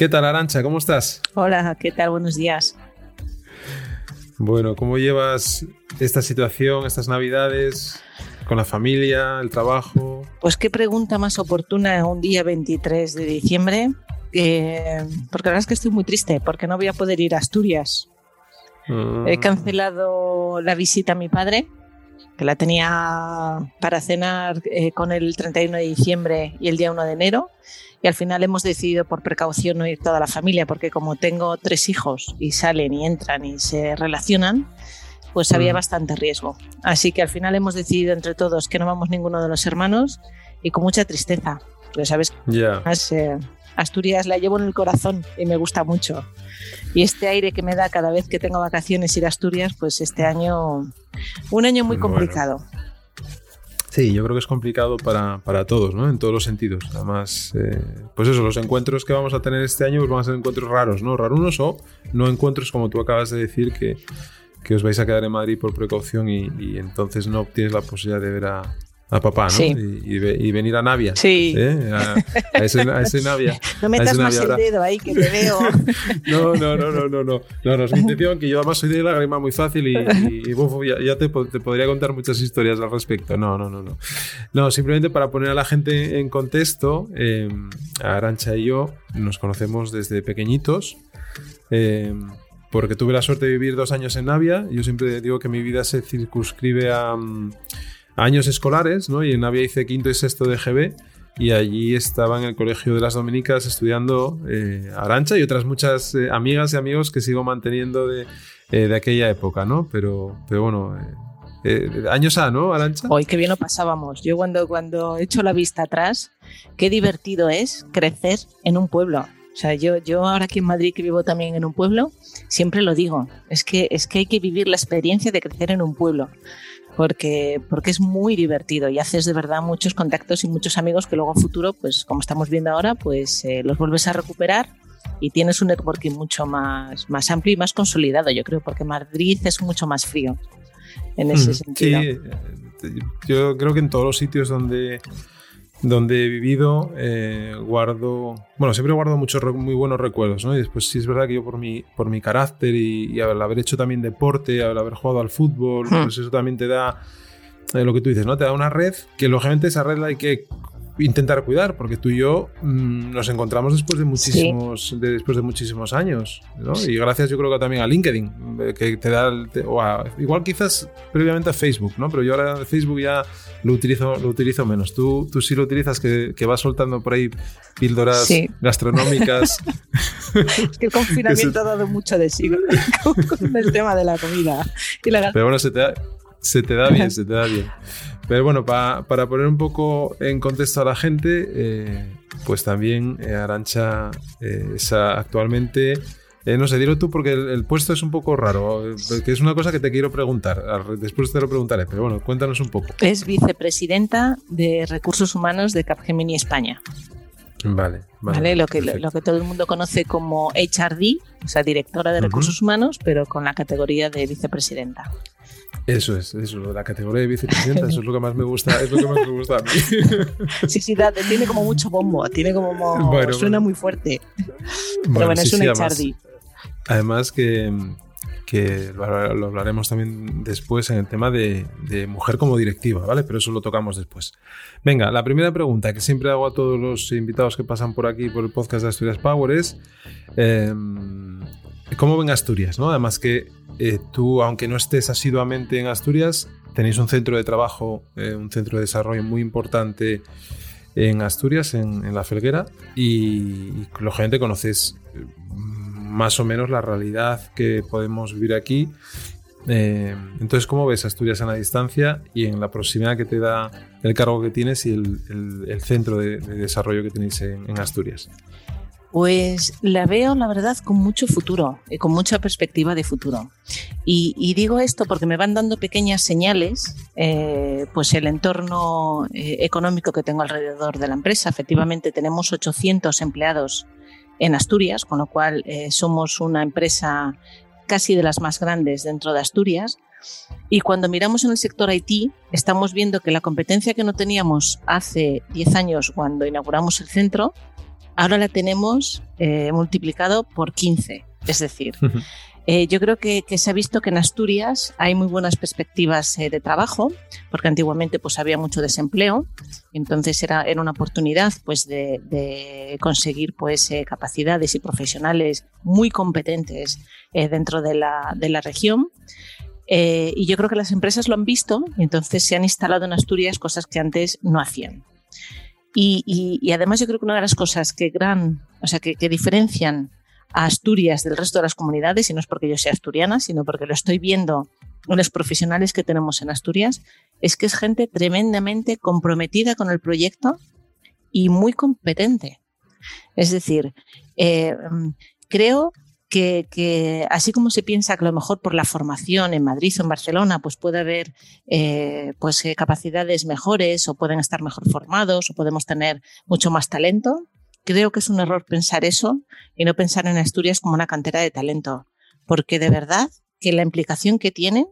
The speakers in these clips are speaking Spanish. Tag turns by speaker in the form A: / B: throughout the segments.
A: ¿Qué tal, Arancha? ¿Cómo estás?
B: Hola, ¿qué tal? Buenos días.
A: Bueno, ¿cómo llevas esta situación, estas navidades, con la familia, el trabajo?
B: Pues qué pregunta más oportuna un día 23 de diciembre, eh, porque la verdad es que estoy muy triste, porque no voy a poder ir a Asturias.
A: Mm.
B: He cancelado la visita a mi padre, que la tenía para cenar eh, con el 31 de diciembre y el día 1 de enero. Y al final hemos decidido por precaución no ir toda la familia, porque como tengo tres hijos y salen y entran y se relacionan, pues había
A: Mm.
B: bastante riesgo. Así que al final hemos decidido entre todos que no vamos ninguno de los hermanos y con mucha tristeza. Porque sabes además, eh, Asturias la llevo en el corazón y me gusta mucho. Y este aire que me da cada vez que tengo vacaciones ir a Asturias, pues este año, un año muy
A: Bueno.
B: complicado.
A: Sí, yo creo que es complicado para, para todos, ¿no? En todos los sentidos. Además, eh, pues eso, los encuentros que vamos a tener este año pues van a ser encuentros raros, ¿no? Rarunos o no encuentros como tú acabas de decir que, que os vais a quedar en Madrid por precaución y, y entonces no tienes la posibilidad de ver a, a papá, ¿no?
B: Sí.
A: Y, y ve- y venir a Navia.
B: Sí.
A: ¿eh? A, a ese, a ese Navia.
B: No metas más el dedo ahí que te veo.
A: No, no, no, no, no, no. No, no, es mi intención que yo además soy de lágrima muy fácil y, y- bufo, ya, ya te, po- te podría contar muchas historias al respecto. No, no, no, no. No, simplemente para poner a la gente en contexto, eh, Arancha y yo nos conocemos desde pequeñitos. eh, porque tuve la suerte de vivir dos años en Navia. Yo siempre digo que mi vida se circunscribe a, mm, a años escolares, ¿no? Y en Navia hice quinto y sexto de GB y allí estaba en el Colegio de las Dominicas estudiando eh, Arancha y otras muchas eh, amigas y amigos que sigo manteniendo de, eh, de aquella época, ¿no? Pero, pero bueno, eh, eh, años A, ¿no, Arancha?
B: Hoy qué bien lo pasábamos. Yo cuando, cuando echo la vista atrás, qué divertido es crecer en un pueblo. O sea, yo, yo ahora aquí en Madrid que vivo también en un pueblo, siempre lo digo, es que, es que hay que vivir la experiencia de crecer en un pueblo. Porque, porque es muy divertido y haces de verdad muchos contactos y muchos amigos que luego a futuro, pues como estamos viendo ahora, pues eh, los vuelves a recuperar y tienes un networking mucho más, más amplio y más consolidado, yo creo, porque Madrid es mucho más frío en ese
A: Mm,
B: sentido.
A: Sí, eh, yo creo que en todos los sitios donde, donde he vivido eh, guardo, bueno, siempre guardo muchos muy buenos recuerdos, ¿no? Y después sí es verdad que yo por mi, por mi carácter y, y al haber hecho también deporte, al haber jugado al fútbol,
B: Hmm.
A: pues eso también te da eh, lo que tú dices, ¿no? Te da una red que lógicamente esa red la hay que intentar cuidar, porque tú y yo mm, nos encontramos después de muchísimos, de- después de muchísimos años, ¿no? Y gracias yo creo que también a LinkedIn, eh, que te da, el- te- o a- igual quizás previamente a Facebook, ¿no? Pero yo ahora Facebook ya lo utilizo, lo utilizo menos. Tú, tú sí lo utilizas, que, que vas soltando por ahí píldoras
B: Sí.
A: gastronómicas.
B: Es que el confinamiento ha dado mucho de sí con, el tema de la comida. Y la
A: Pero bueno, se te da, se te da bien, se te da bien. Pero bueno, pa- para poner un poco en contexto a la gente, eh, pues también eh, Arancha eh, es actualmente, eh, no sé, dilo tú porque el, el puesto es un poco raro, eh, que es una cosa que te quiero preguntar, después te lo preguntaré, pero bueno, cuéntanos un poco.
B: es vicepresidenta de Recursos Humanos de Capgemini España.
A: Vale, vale.
B: ¿vale? Lo, que,
A: perfecto.
B: lo que todo el mundo conoce como HRD, o sea, directora de
A: Ujú.
B: Recursos Humanos, pero con la categoría de vicepresidenta.
A: Eso es, eso, la categoría de vicepresidenta, eso es lo que más me gusta, es lo que más me gusta a mí.
B: Sí, sí, da- tiene como mucho bombo, tiene como
A: Bueno,
B: suena
A: bueno.
B: muy fuerte. Pero
A: Bueno,
B: bueno,
A: sí,
B: es un
A: sí, además- que, que lo, lo hablaremos también después en el tema de, de mujer como directiva, ¿vale? Pero eso lo tocamos después. Venga, la primera pregunta que siempre hago a todos los invitados que pasan por aquí, por el podcast de Asturias Power es, eh, ¿cómo ven Asturias? ¿no? Además que eh, tú, aunque no estés asiduamente en Asturias, tenéis un centro de trabajo, eh, un centro de desarrollo muy importante en Asturias, en, en La Felguera, y, y lógicamente conoces eh, más o menos la realidad que podemos vivir aquí. Eh, entonces, ¿cómo ves Asturias en la distancia y en la proximidad que te da el cargo que tienes y el, el- el centro de, de desarrollo que tenéis en, en Asturias?
B: Pues la veo, la verdad, con mucho futuro, y con mucha perspectiva de futuro. Y, digo esto porque me van dando pequeñas señales, eh, pues el entorno eh, económico que tengo alrededor de la empresa. Efectivamente, tenemos 800 empleados en Asturias, con lo cual eh, somos una empresa casi de las más grandes dentro de Asturias. Y cuando miramos en el sector IT, estamos viendo que la competencia que no teníamos hace 10 años cuando inauguramos el centro, ahora la tenemos eh, multiplicado por 15. Es decir, eh, yo creo que, se ha visto que en Asturias hay muy buenas perspectivas eh, de trabajo, porque antiguamente pues, había mucho desempleo, entonces era, era una oportunidad pues, de, conseguir pues, capacidades y profesionales muy competentes dentro de la, de la región. y yo creo que las empresas lo han visto y entonces se han instalado en Asturias cosas que antes no hacían. Y, además yo creo que una de las cosas que gran, o sea, que, diferencian a Asturias del resto de las comunidades, y no es porque yo sea asturiana, sino porque lo estoy viendo en los profesionales que tenemos en Asturias, es que es gente tremendamente comprometida con el proyecto y muy competente. Es decir, eh, creo que, así como se piensa que a lo mejor por la formación en Madrid o en Barcelona, pues puede haber eh, pues, eh, capacidades mejores o pueden estar mejor formados o podemos tener mucho más talento, creo que es un error pensar eso y no pensar en Asturias como una cantera de talento, porque de verdad que la implicación que tienen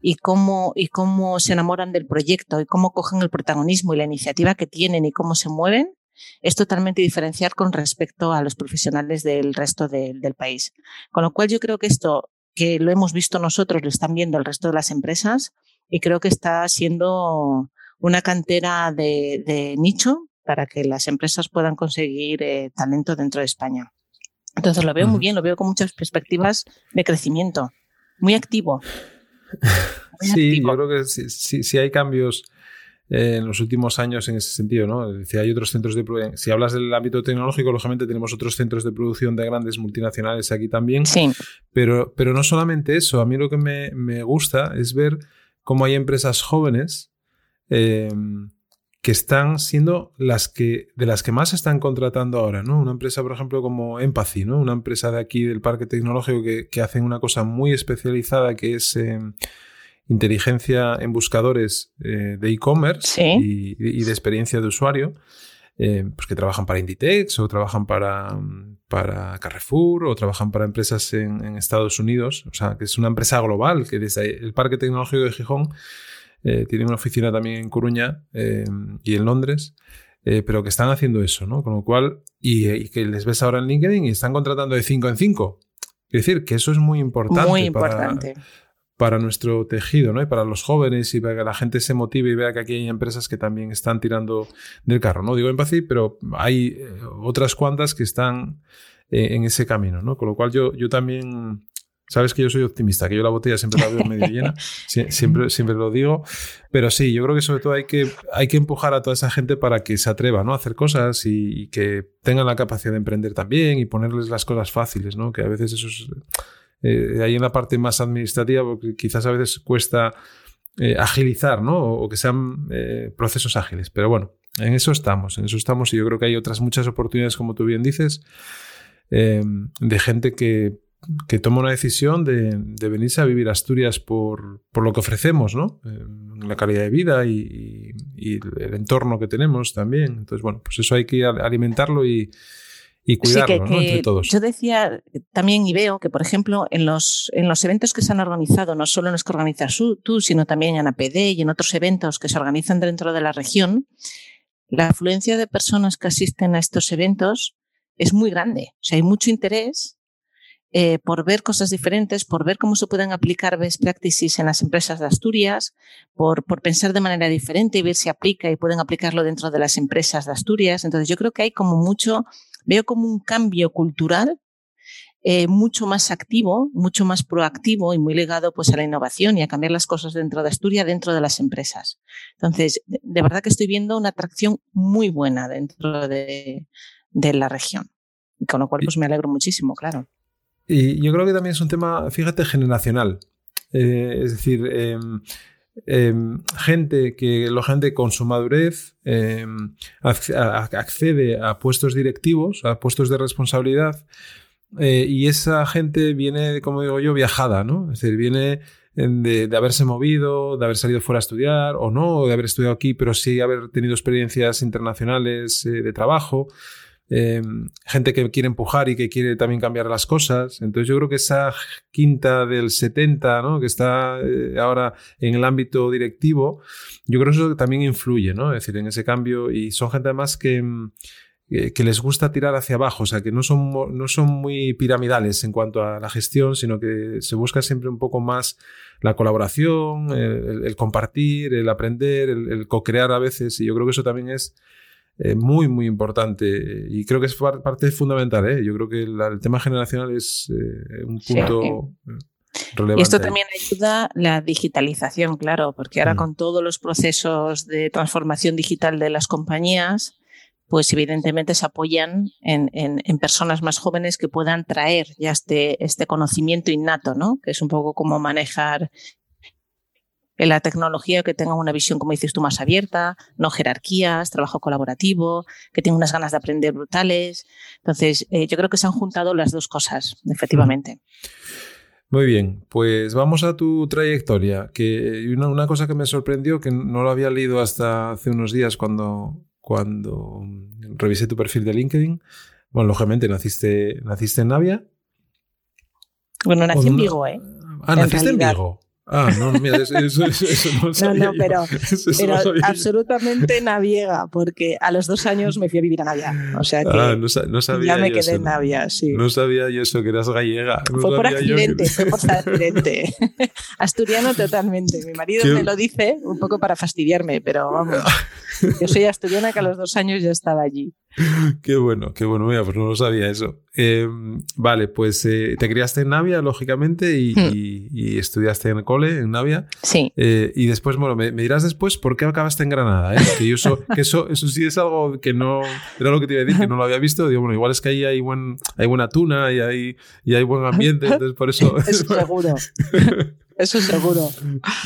B: y cómo, y cómo se enamoran del proyecto y cómo cogen el protagonismo y la iniciativa que tienen y cómo se mueven, es totalmente diferenciar con respecto a los profesionales del resto del país. Con lo cual yo creo que esto que lo hemos visto nosotros, lo están viendo el resto de las empresas y creo que está siendo una cantera de, nicho para que las empresas puedan conseguir eh, talento dentro de España. Entonces lo veo muy bien, lo veo con muchas perspectivas de crecimiento, muy activo.
A: sí, yo creo que si hay cambios eh, en los últimos años en ese sentido, ¿no? Es hay otros centros de producción. Si hablas del ámbito tecnológico, lógicamente tenemos otros centros de producción de grandes multinacionales aquí también.
B: Sí.
A: Pero, pero no solamente eso, a mí lo que me, me gusta es ver cómo hay empresas jóvenes em, que están siendo las que, de las que más están contratando ahora, ¿no? Una empresa, por ejemplo, como Empathy, ¿no? Una empresa de aquí del parque tecnológico que, que hacen una cosa muy especializada que es em, inteligencia en buscadores eh, de e-commerce y, de experiencia de usuario, eh, pues que trabajan para Inditex o trabajan para, para Carrefour o trabajan para empresas en, Estados Unidos. O sea, que es una empresa global que desde el Parque Tecnológico de Gijón eh, tiene una oficina también en Coruña y en Londres. pero que están haciendo eso, ¿no? Con lo cual, y, que les ves ahora en LinkedIn y están contratando de 5 en 5. Es decir, que eso es muy importante.
B: Muy importante
A: para nuestro tejido, ¿no? Y para los jóvenes y para que la gente se motive y vea que aquí hay empresas que también están tirando del carro, ¿no? Digo Empathy, pero hay eh, otras cuantas que están eh, en ese camino, ¿no? Con lo cual yo, yo también, sabes que yo soy optimista, que yo la botella siempre la veo medio llena, siempre, siempre lo digo, pero sí, yo creo que sobre todo hay que, hay que empujar a toda esa gente para que se atreva, ¿no? A hacer cosas y, que tengan la capacidad de emprender también y ponerles las cosas fáciles, ¿no? Que a veces eso es eh, ahí en la parte más administrativa, porque quizás a veces cuesta eh, agilizar, ¿no? O, que sean eh, procesos ágiles. Pero bueno, en eso estamos, en eso estamos y yo creo que hay otras muchas oportunidades, como tú bien dices, de gente que, toma una decisión de, venirse a vivir a Asturias por, lo que ofrecemos, ¿no? la calidad de vida y, el entorno que tenemos también. Entonces, bueno, pues eso hay que alimentarlo y, y cuidarlo entre todos.
B: Yo decía también y veo que, por ejemplo, en los, en los eventos que se han organizado, no solo en los que organizas tú, sino también en APD y en otros eventos que se organizan dentro de la región, la afluencia de personas que asisten a estos eventos es muy grande. O sea, hay mucho interés eh, por ver cosas diferentes, por ver cómo se pueden aplicar best practices en las empresas de Asturias, por, por pensar de manera diferente y ver si aplica y pueden aplicarlo dentro de las empresas de Asturias. Entonces, yo creo que hay como mucho veo como un cambio cultural eh, mucho más activo, mucho más proactivo y muy ligado pues a la innovación y a cambiar las cosas dentro de Asturias, dentro de las empresas. Entonces, de, verdad que estoy viendo una atracción muy buena dentro de, la región. Con lo cual, pues me alegro muchísimo, claro.
A: Y yo creo que también es un tema, fíjate, generacional. Eh, es decir, em, em, gente que la gente con su madurez em, accede a puestos directivos, a puestos de responsabilidad, eh, y esa gente viene, como digo yo, viajada, ¿no? Es decir, viene de, haberse movido, de haber salido fuera a estudiar o no, de haber estudiado aquí, pero sí haber tenido experiencias internacionales eh, de trabajo. Eh, gente que quiere empujar y que quiere también cambiar las cosas. Entonces yo creo que esa quinta del 70, ¿no? que está eh, ahora en el ámbito directivo, yo creo que eso también influye, ¿no? Es decir, en ese cambio y son gente además que que les gusta tirar hacia abajo, o sea, que no son, no son muy piramidales en cuanto a la gestión, sino que se busca siempre un poco más la colaboración, el, compartir, el aprender, el, co-crear a veces, y yo creo que eso también es eh, muy, muy importante y creo que es parte fundamental. ¿eh? Yo creo que el tema generacional es eh, un punto... Relevante.
B: Y esto también ayuda la digitalización, claro, porque ahora mm. con todos los procesos de transformación digital de las compañías, pues evidentemente se apoyan en, en, personas más jóvenes que puedan traer ya este, este conocimiento innato, ¿no? Que es un poco como manejar en la tecnología que tenga una visión, como dices tú, más abierta, no jerarquías, trabajo colaborativo, que tenga unas ganas de aprender brutales. Entonces, eh, yo creo que se han juntado las dos cosas, efectivamente.
A: Muy bien, pues vamos a tu trayectoria, que una, una, cosa que me sorprendió, que no lo había leído hasta hace unos días cuando, cuando revisé tu perfil de LinkedIn, bueno, lógicamente naciste, naciste en Navia.
B: Bueno, nací en Vigo, ¿eh?
A: Ah, naciste en Vigo. Ah, no, mira, eso, eso, eso no sabía
B: No, no, pero, pero absolutamente naviega, porque a los dos años me fui a vivir a Navia. O sea que
A: ah, no, no, sabía
B: ya me quedé en Navia, sí.
A: No sabía yo eso, que eras gallega.
B: fue por accidente, fue por accidente. Asturiano totalmente. Mi marido me lo dice un poco para fastidiarme, pero vamos. Yo soy asturiana que a los dos años ya estaba allí.
A: qué bueno, qué bueno, mira, pues no lo sabía eso. Em, vale, pues eh, te criaste en Navia, lógicamente, y, hmm. estudiaste en el cole, en Navia.
B: Sí.
A: Eh, y después, bueno, me, dirás después por qué acabaste en Granada, ¿eh? Que, eso, eso, eso sí es algo que no, era lo que te iba a decir, que no lo había visto. Digo, bueno, igual es que ahí hay, buen, hay buena tuna y hay, y hay buen ambiente, entonces por eso...
B: es seguro. Eso seguro.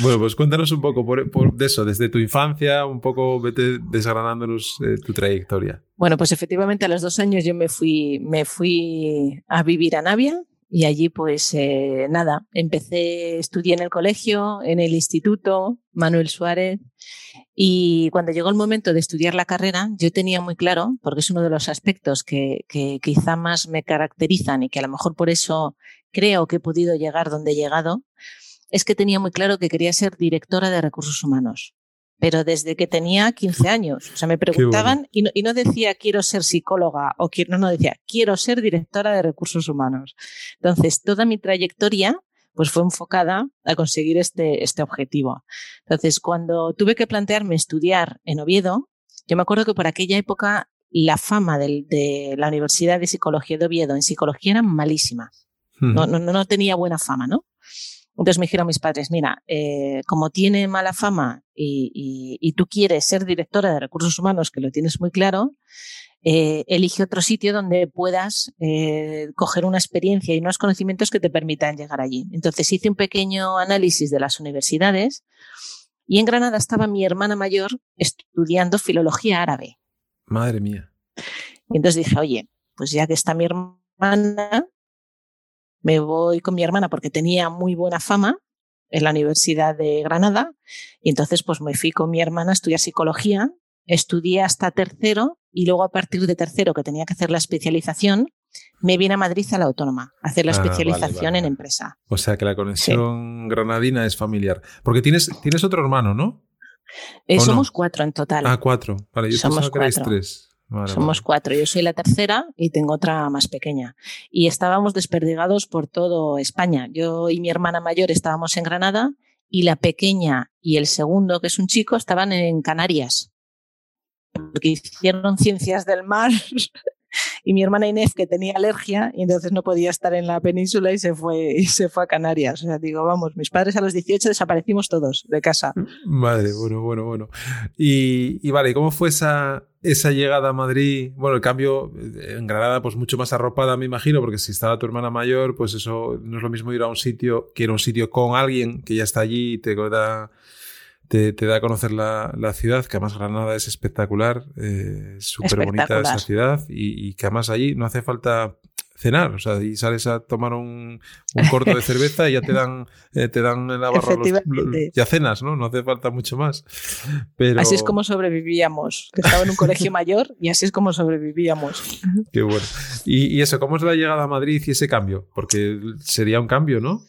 A: Bueno, pues cuéntanos un poco por, de eso, desde tu infancia, un poco vete desgranándonos eh, tu trayectoria.
B: Bueno, pues efectivamente a los dos años yo me fui, me fui a vivir a Navia y allí pues eh, nada, empecé, estudié en el colegio, en el instituto Manuel Suárez y cuando llegó el momento de estudiar la carrera yo tenía muy claro, porque es uno de los aspectos que, que quizá más me caracterizan y que a lo mejor por eso creo que he podido llegar donde he llegado, es que tenía muy claro que quería ser directora de recursos humanos pero desde que tenía 15 años. O sea, me preguntaban y, no, decía quiero ser psicóloga o quiero, no, no decía quiero ser directora de recursos humanos. Entonces, toda mi trayectoria pues fue enfocada a conseguir este, este objetivo. Entonces, cuando tuve que plantearme estudiar en Oviedo, yo me acuerdo que por aquella época la fama de la Universidad de Psicología de Oviedo en psicología era malísima. no, no, no tenía buena fama, ¿no? Entonces me dijeron mis padres, mira, eh, como tiene mala fama y, tú quieres ser directora de recursos humanos, que lo tienes muy claro, eh, elige otro sitio donde puedas eh, coger una experiencia y unos conocimientos que te permitan llegar allí. Entonces hice un pequeño análisis de las universidades y en Granada estaba mi hermana mayor estudiando filología árabe.
A: Madre mía.
B: Y entonces dije, oye, pues ya que está mi hermana, me voy con mi hermana porque tenía muy buena fama en la Universidad de Granada y entonces pues me fui con mi hermana a estudiar psicología, estudié hasta tercero y luego a partir de tercero que tenía que hacer la especialización, me vine a Madrid a la Autónoma a hacer la ah, especialización en empresa.
A: O sea que la conexión granadina es familiar. Porque tienes, tienes otro hermano, ¿no?
B: Eh, somos cuatro en total.
A: Ah, cuatro. Vale, yo somos que tres.
B: Somos cuatro, yo soy la tercera y tengo otra más pequeña. Y estábamos desperdigados por todo España. Yo y mi hermana mayor estábamos en Granada y la pequeña y el segundo, que es un chico, estaban en Canarias. Porque hicieron ciencias del mar y mi hermana Inés que tenía alergia y entonces no podía estar en la península y se fue y se fue a Canarias. O sea, digo, vamos, mis padres a los 18 desaparecimos todos de casa.
A: Madre, bueno, bueno, bueno. Y, y vale, ¿cómo fue esa, esa llegada a Madrid? Bueno, el cambio en Granada, pues mucho más arropada, me imagino, porque si estaba tu hermana mayor, pues eso no es lo mismo ir a un sitio que ir a un sitio con alguien que ya está allí y te da te, da a conocer la, ciudad, que además Granada es espectacular, eh, súper bonita esa ciudad y, y, que además allí no hace falta cenar, o sea, y sales a tomar un, corto de cerveza y ya te dan, eh, te dan en la barra ya cenas, ¿no? No hace falta mucho más. Pero...
B: Así es como sobrevivíamos, que estaba en un colegio mayor y así es como sobrevivíamos.
A: Qué bueno. Y, y eso, ¿cómo es la llegada a Madrid y ese cambio? Porque sería un cambio, ¿no?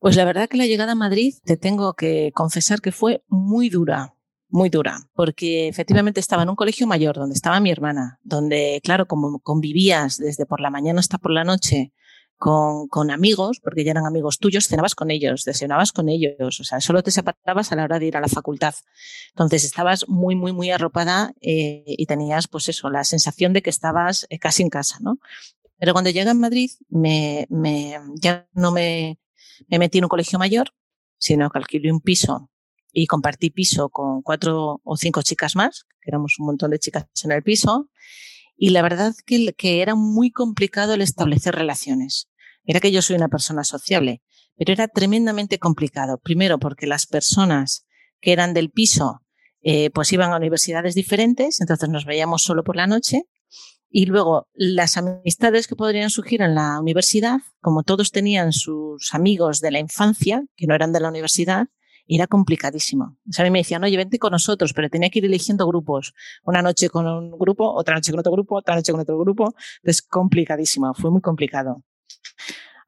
B: Pues la verdad que la llegada a Madrid, te tengo que confesar que fue muy dura, muy dura, porque efectivamente estaba en un colegio mayor donde estaba mi hermana, donde, claro, como convivías desde por la mañana hasta por la noche con, con amigos, porque ya eran amigos tuyos, cenabas con ellos, desayunabas con ellos, o sea, solo te separabas a la hora de ir a la facultad. Entonces estabas muy, muy, muy arropada eh, y tenías, pues eso, la sensación de que estabas eh, casi en casa, ¿no? Pero cuando llegué a Madrid, me, me, ya no me, me metí en un colegio mayor, sino que alquilé un piso y compartí piso con cuatro o cinco chicas más, que éramos un montón de chicas en el piso, y la verdad que, era muy complicado el establecer relaciones. Era que yo soy una persona sociable, pero era tremendamente complicado. Primero porque las personas que eran del piso eh, pues iban a universidades diferentes, entonces nos veíamos solo por la noche. Y luego las amistades que podrían surgir en la universidad, como todos tenían sus amigos de la infancia, que no eran de la universidad, era complicadísimo. O sea, a mí me decían, oye, vente con nosotros, pero tenía que ir eligiendo grupos. Una noche con un grupo, otra noche con otro grupo, otra noche con otro grupo. Entonces, complicadísimo, fue muy complicado.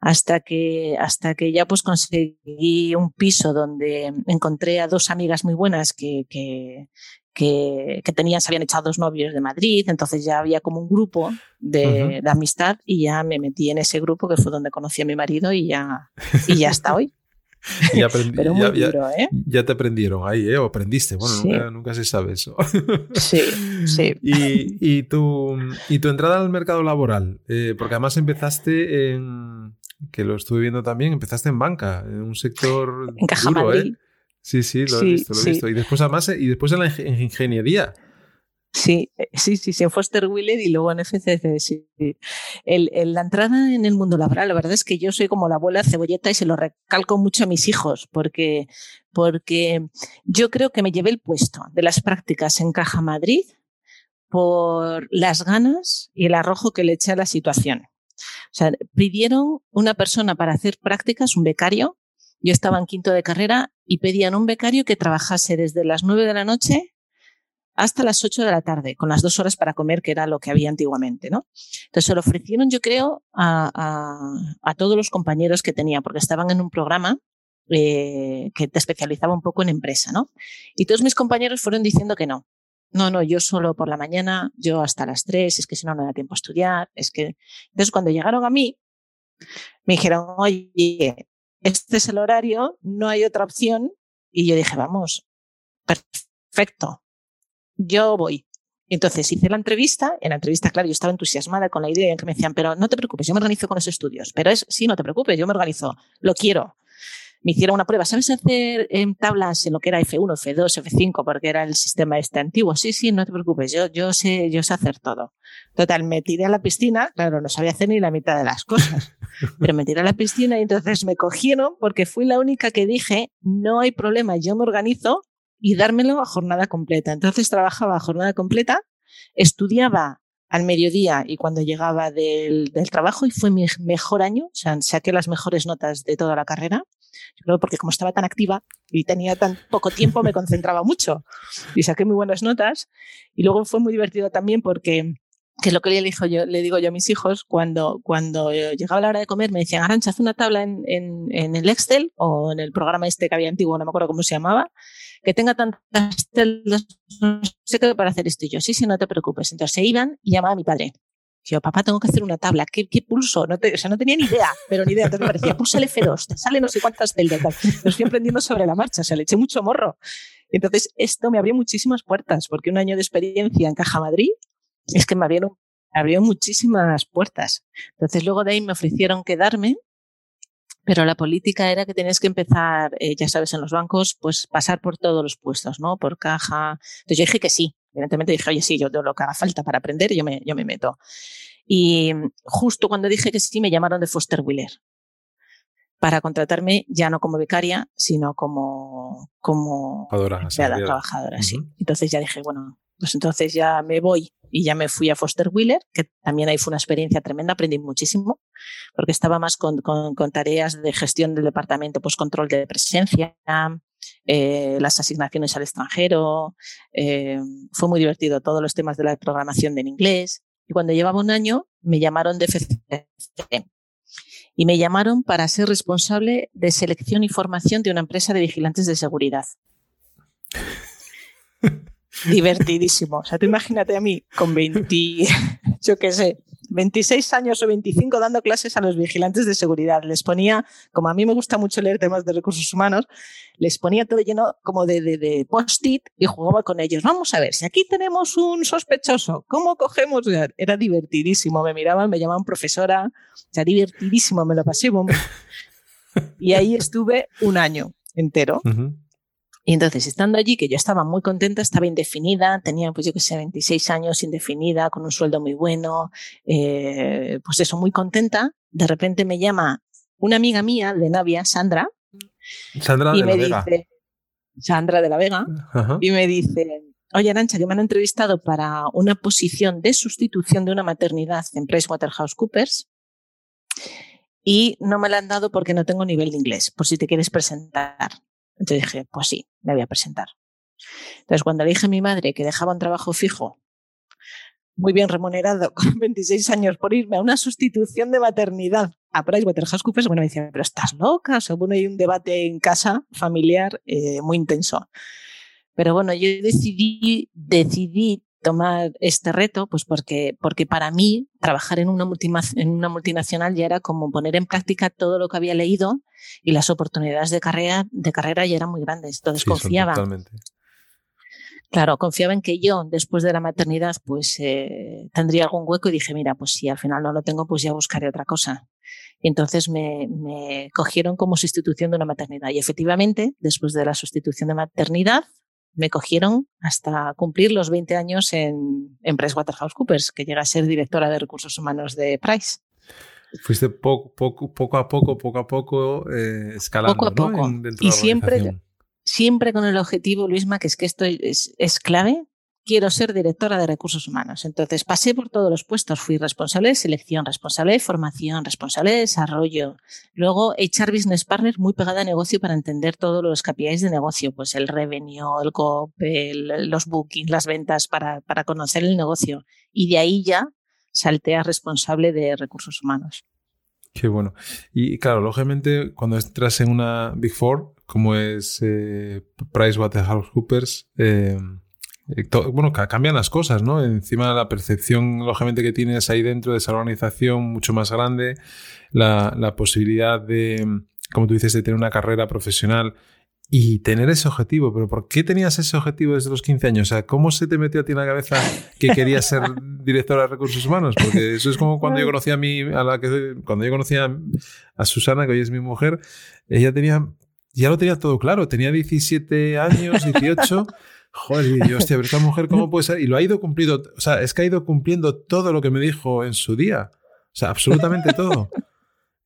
B: Hasta que, hasta que ya pues conseguí un piso donde encontré a dos amigas muy buenas que, que, que, que, tenían, se habían echado dos novios de Madrid, entonces ya había como un grupo de, de, amistad y ya me metí en ese grupo que fue donde conocí a mi marido y ya, y ya hasta hoy.
A: Ya, ¿eh? ya, te aprendieron ahí, ¿eh? O aprendiste. Bueno, nunca, se sabe eso.
B: Sí, sí.
A: Y, y, tu, y tu entrada al mercado laboral, eh, porque además empezaste en, que lo estuve viendo también, empezaste en banca, en un sector.
B: En Caja Madrid.
A: Sí, sí, lo he visto, lo he visto. Y después además, y después en la ingeniería.
B: Sí, eh, sí, sí, sí, en Foster Wheeler y luego en FCC, sí. El, la entrada en el mundo laboral, la verdad es que yo soy como la abuela cebolleta y se lo recalco mucho a mis hijos, porque, porque yo creo que me llevé el puesto de las prácticas en Caja Madrid por las ganas y el arrojo que le eché a la situación. O sea, pidieron una persona para hacer prácticas, un becario. Yo estaba en quinto de carrera y pedían un becario que trabajase desde las nueve de la noche hasta las 8 de la tarde, con las dos horas para comer, que era lo que había antiguamente, ¿no? Entonces se lo ofrecieron, yo creo, a, todos los compañeros que tenía, porque estaban en un programa eh, que te especializaba un poco en empresa, ¿no? Y todos mis compañeros fueron diciendo que no. No, no, yo solo por la mañana, yo hasta las 3, es que si no, no da tiempo a estudiar, es que... Entonces cuando llegaron a mí, me dijeron, oye, este es el horario, no hay otra opción. Y yo dije, vamos, perfecto, yo voy. Entonces hice la entrevista, en la entrevista, claro, yo estaba entusiasmada con la idea, que me decían, pero no te preocupes, yo me organizo con los estudios. Pero es, sí, no te preocupes, yo me organizo, lo quiero. Me hicieron una prueba, ¿sabes hacer en tablas en lo que era F1, F2, F5, porque era el sistema este antiguo? Sí, sí, no te preocupes, yo, yo, sé, yo sé hacer todo. Total, me tiré a la piscina, claro, no sabía hacer ni la mitad de las cosas, pero me tiré a la piscina y entonces me cogieron porque fui la única que dije, no hay problema, yo me organizo, y dármelo a jornada completa. Entonces trabajaba a jornada completa, estudiaba al mediodía y cuando llegaba del, del, trabajo y fue mi mejor año, o sea, saqué las mejores notas de toda la carrera. Yo creo porque como estaba tan activa y tenía tan poco tiempo, me concentraba mucho y saqué muy buenas notas. Y luego fue muy divertido también porque que es lo que le, digo yo, le digo yo a mis hijos, cuando, cuando llegaba la hora de comer, me decían, Arancha, haz una tabla en, en, en, el Excel o en el programa este que había antiguo, no me acuerdo cómo se llamaba, que tenga tantas no sé qué para hacer esto. Y yo, sí, sí, no te preocupes. Entonces se iban y llamaba a mi padre. Yo, papá, tengo que hacer una tabla. ¿Qué, qué pulso? No te, o sea, no tenía ni idea, pero ni idea. Entonces me parecía, pulsa el F2, te sale no sé cuántas celdas. Lo fui aprendiendo sobre la marcha, o sea, le eché mucho morro. Entonces, esto me abrió muchísimas puertas, porque un año de experiencia en Caja Madrid es que me abrieron, abrió muchísimas puertas. Entonces, luego de ahí me ofrecieron quedarme pero la política era que tenías que empezar, eh, ya sabes, en los bancos, pues pasar por todos los puestos, ¿no? Por caja. Entonces yo dije que sí. Evidentemente dije, oye, sí, yo tengo lo que haga falta para aprender, yo me, yo me meto. Y justo cuando dije que sí, me llamaron de Foster Wheeler. para contratarme ya no como becaria, sino como, como trabajadora, sí. Entonces ya dije, bueno, pues entonces ya me voy y ya me fui a Foster Wheeler, que también ahí fue una experiencia tremenda, aprendí muchísimo, porque estaba más con, con, tareas de gestión del departamento, pues control de presencia, eh, las asignaciones al extranjero, eh, fue muy divertido todos los temas de la programación en inglés. Y cuando llevaba un año, me llamaron de FCC y me llamaron para ser responsable de selección y formación de una empresa de vigilantes de seguridad divertidísimo. O sea, tú imagínate a mí con 20, yo qué sé, 26 años o 25 dando clases a los vigilantes de seguridad. Les ponía, como a mí me gusta mucho leer temas de recursos humanos, les ponía todo lleno como de, de, post-it y jugaba con ellos. Vamos a ver, si aquí tenemos un sospechoso, ¿cómo cogemos? Era divertidísimo. Me miraban, me llamaban profesora, o sea, divertidísimo, me lo pasé. Y ahí estuve un año entero. Y entonces, estando allí, que yo estaba muy contenta, estaba indefinida, tenía, pues yo que sé, 26 años indefinida, con un sueldo muy bueno, eh, pues eso, muy contenta, de repente me llama una amiga mía de Navia, Sandra,
A: Sandra
B: y
A: de
B: me
A: la
B: dice, Sandra de la Vega, y me dice, oye Arancha, que me han entrevistado para una posición de sustitución de una maternidad en PricewaterhouseCoopers y no me la han dado porque no tengo nivel de inglés, por si te quieres presentar. Entonces dije, pues sí, me voy a presentar. Entonces, cuando le dije a mi madre que dejaba un trabajo fijo, muy bien remunerado, con 26 años, por irme a una sustitución de maternidad a PricewaterhouseCoopers, bueno, me decía, pero estás loca. O bueno, hay un debate en casa familiar eh, muy intenso. Pero bueno, yo decidí, decidí tomar este reto, pues porque, porque para mí trabajar en una, en una multinacional ya era como poner en práctica todo lo que había leído y las oportunidades de carrera, de carrera ya eran muy grandes. Entonces confiaba. Claro, confiaba en que yo, después de la maternidad, pues eh, tendría algún hueco y dije, mira, pues si al final no lo tengo, pues ya buscaré otra cosa. Y entonces me, me cogieron como sustitución de una maternidad. Y efectivamente, después de la sustitución de maternidad, me cogieron hasta cumplir los 20 años en, en PricewaterhouseCoopers, que llega a ser directora de recursos humanos de Price.
A: Fuiste poco, poco, poco a poco, poco a poco, eh, escalando.
B: Poco a poco. y siempre, siempre con el objetivo, Luisma, que es que esto es, es clave, quiero ser directora de recursos humanos. Entonces pasé por todos los puestos, fui responsable de selección, responsable de formación, responsable de desarrollo. Luego echar business partner muy pegada a negocio para entender todos los KPIs de negocio, pues el revenue, el COP, los bookings, las ventas para, para conocer el negocio. Y de ahí ya salté a responsable de recursos humanos.
A: Qué bueno. Y claro, lógicamente, cuando entras en una Big Four, como es eh, PricewaterhouseCoopers, eh, bueno, cambian las cosas, ¿no? Encima la percepción, lógicamente, que tienes ahí dentro de esa organización mucho más grande, la, la posibilidad de, como tú dices, de tener una carrera profesional y tener ese objetivo. Pero ¿por qué tenías ese objetivo desde los 15 años? O sea, ¿cómo se te metió a ti en la cabeza que querías ser directora de recursos humanos? Porque eso es como cuando yo conocí a mí, a la que, cuando yo conocía a Susana, que hoy es mi mujer, ella tenía, ya lo tenía todo claro, tenía 17 años, 18. Joder, y yo, hostia, pero esta mujer, ¿cómo puede ser? Y lo ha ido cumpliendo, o sea, es que ha ido cumpliendo todo lo que me dijo en su día. O sea, absolutamente todo.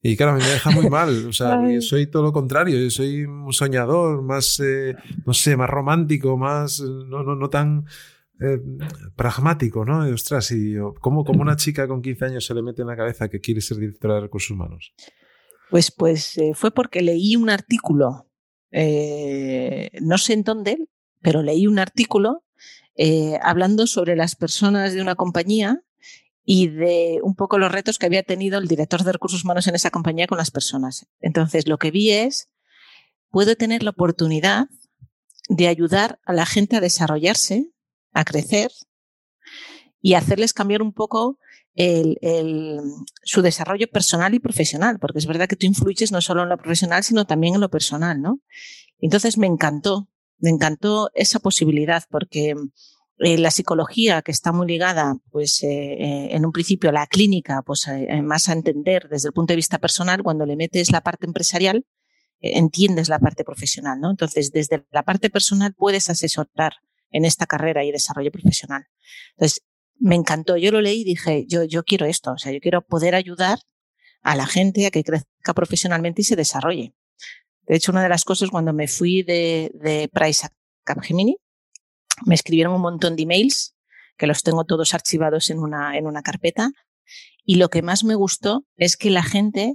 A: Y claro, me deja muy mal. O sea, yo soy todo lo contrario. Yo soy un soñador, más, eh, no sé, más romántico, más, no, no, no tan eh, pragmático, ¿no? ostras, y ¿cómo, como una chica con 15 años se le mete en la cabeza que quiere ser directora de recursos humanos?
B: Pues, pues eh, fue porque leí un artículo, no sé en dónde, pero leí un artículo eh, hablando sobre las personas de una compañía y de un poco los retos que había tenido el director de recursos humanos en esa compañía con las personas. Entonces, lo que vi es, puedo tener la oportunidad de ayudar a la gente a desarrollarse, a crecer y hacerles cambiar un poco el, su desarrollo personal y profesional, porque es verdad que tú influyes no solo en lo profesional, sino también en lo personal, ¿no? Entonces me encantó me encantó esa posibilidad porque eh, la psicología que está muy ligada, pues eh, eh, en un principio a la clínica, pues más a entender desde el punto de vista personal, cuando le metes la parte empresarial, entiendes la parte profesional, ¿no? Entonces, desde la parte personal puedes asesorar en esta carrera y desarrollo profesional. Entonces, me encantó. Yo lo leí y dije, yo, yo quiero esto, o sea, yo quiero poder ayudar a la gente a que crezca profesionalmente y se desarrolle. De hecho, una de las cosas cuando me fui de, de Price a Capgemini, me escribieron un montón de emails que los tengo todos archivados en una, en una carpeta. Y lo que más me gustó es que la gente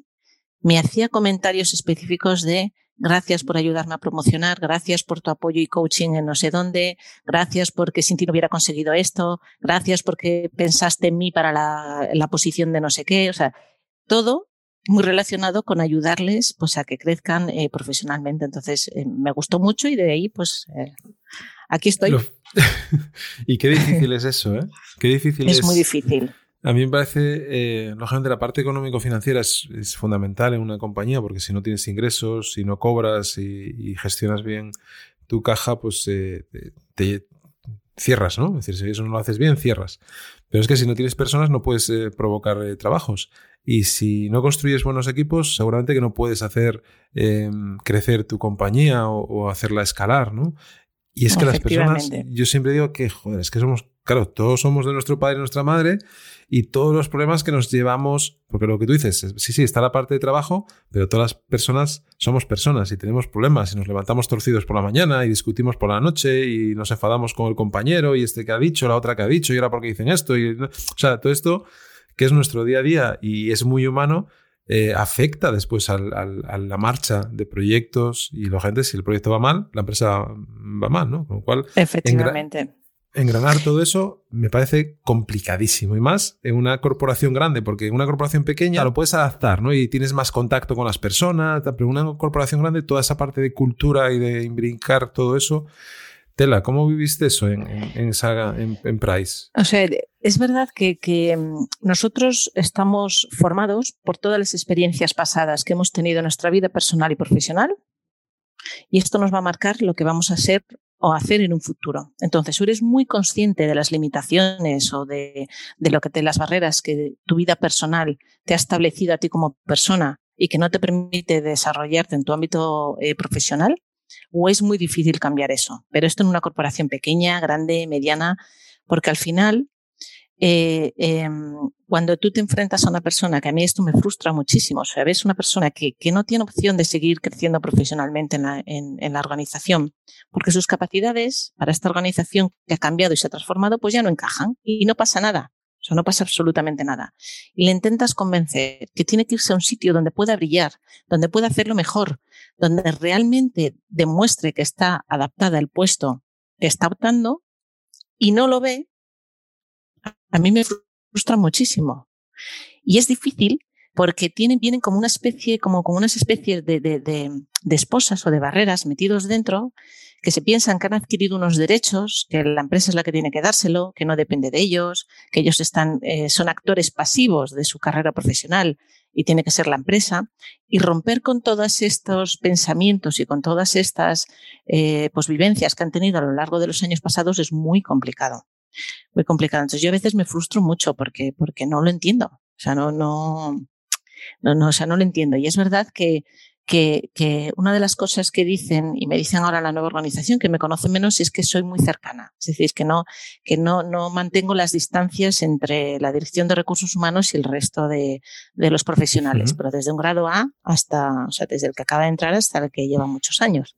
B: me hacía comentarios específicos de gracias por ayudarme a promocionar, gracias por tu apoyo y coaching en no sé dónde, gracias porque sin ti no hubiera conseguido esto, gracias porque pensaste en mí para la, la posición de no sé qué, o sea, todo muy relacionado con ayudarles pues a que crezcan eh, profesionalmente. Entonces eh, me gustó mucho y de ahí pues eh, aquí estoy.
A: y qué difícil es eso, ¿eh? Qué difícil es.
B: Es muy difícil.
A: A mí me parece, eh, lógicamente, la parte económico-financiera es, es, fundamental en una compañía, porque si no tienes ingresos, si no cobras y, y gestionas bien tu caja, pues eh, te, cierras, ¿no? Es decir, si eso no lo haces bien, cierras. Pero es que si no tienes personas, no puedes eh, provocar eh, trabajos. Y si no construyes buenos equipos, seguramente que no puedes hacer em, crecer tu compañía o, o, hacerla escalar, ¿no? Y es que las personas, yo siempre digo que, joder, es que somos, claro, todos somos de nuestro padre y nuestra madre y todos los problemas que nos llevamos, porque lo que tú dices, sí, sí, está la parte de trabajo, pero todas las personas somos personas y tenemos problemas y nos levantamos torcidos por la mañana y discutimos por la noche y nos enfadamos con el compañero y este que ha dicho, la otra que ha dicho y ahora porque dicen esto. Y, o sea, todo esto que es nuestro día a día y es muy humano, eh, afecta después al, al, a la marcha de proyectos y la gente, si el proyecto va mal, la empresa va mal, ¿no? Con lo cual,
B: efectivamente.
A: Engra engranar todo eso me parece complicadísimo y más en una corporación grande, porque en una corporación pequeña lo puedes adaptar, ¿no? Y tienes más contacto con las personas, pero en una corporación grande toda esa parte de cultura y de brincar todo eso Tela, ¿cómo viviste eso en, Saga, en, en, Price?
B: O sea, es verdad que, que, mm, nosotros estamos formados por todas las experiencias pasadas que hemos tenido en nuestra vida personal y profesional, y esto nos va a marcar lo que vamos a ser o hacer en un futuro. Entonces, tú eres muy consciente de las limitaciones o de, de lo que te, las barreras que tu vida personal te ha establecido a ti como persona y que no te permite desarrollarte en tu ámbito eh, profesional, o es muy difícil cambiar eso. Pero esto en una corporación pequeña, grande, mediana, porque al final, eh, eh, cuando tú te enfrentas a una persona, que a mí esto me frustra muchísimo, o sea, ves una persona que, que no tiene opción de seguir creciendo profesionalmente en la, en la organización, porque sus capacidades para esta organización que ha cambiado y se ha transformado, pues ya no encajan y no pasa nada. O sea, no pasa absolutamente nada. Y le intentas convencer que tiene que irse a un sitio donde pueda brillar, donde pueda hacerlo mejor, donde realmente demuestre que está adaptada al puesto que está optando y no lo ve, a mí me frustra muchísimo. Y es difícil porque tienen, vienen como una especie, como, como unas especies de, de, de, de esposas o de barreras metidos dentro que se piensan que han adquirido unos derechos, que la empresa es la que tiene que dárselo, que no depende de ellos, que ellos están, eh, son actores pasivos de su carrera profesional y tiene que ser la empresa, y romper con todos estos pensamientos y con todas estas eh, pues, vivencias que han tenido a lo largo de los años pasados es muy complicado. Muy complicado. Entonces yo a veces me frustro mucho porque, porque no lo entiendo. O sea, no, no, no, no, o sea, no lo entiendo. Y es verdad que, que, que, una de las cosas que dicen, y me dicen ahora la nueva organización, que me conoce menos, es que soy muy cercana. Es decir, que no, que no, no mantengo las distancias entre la dirección de recursos humanos y el resto de, de los profesionales, uh -huh. pero desde un grado A hasta, o sea, desde el que acaba de entrar hasta el que lleva muchos años.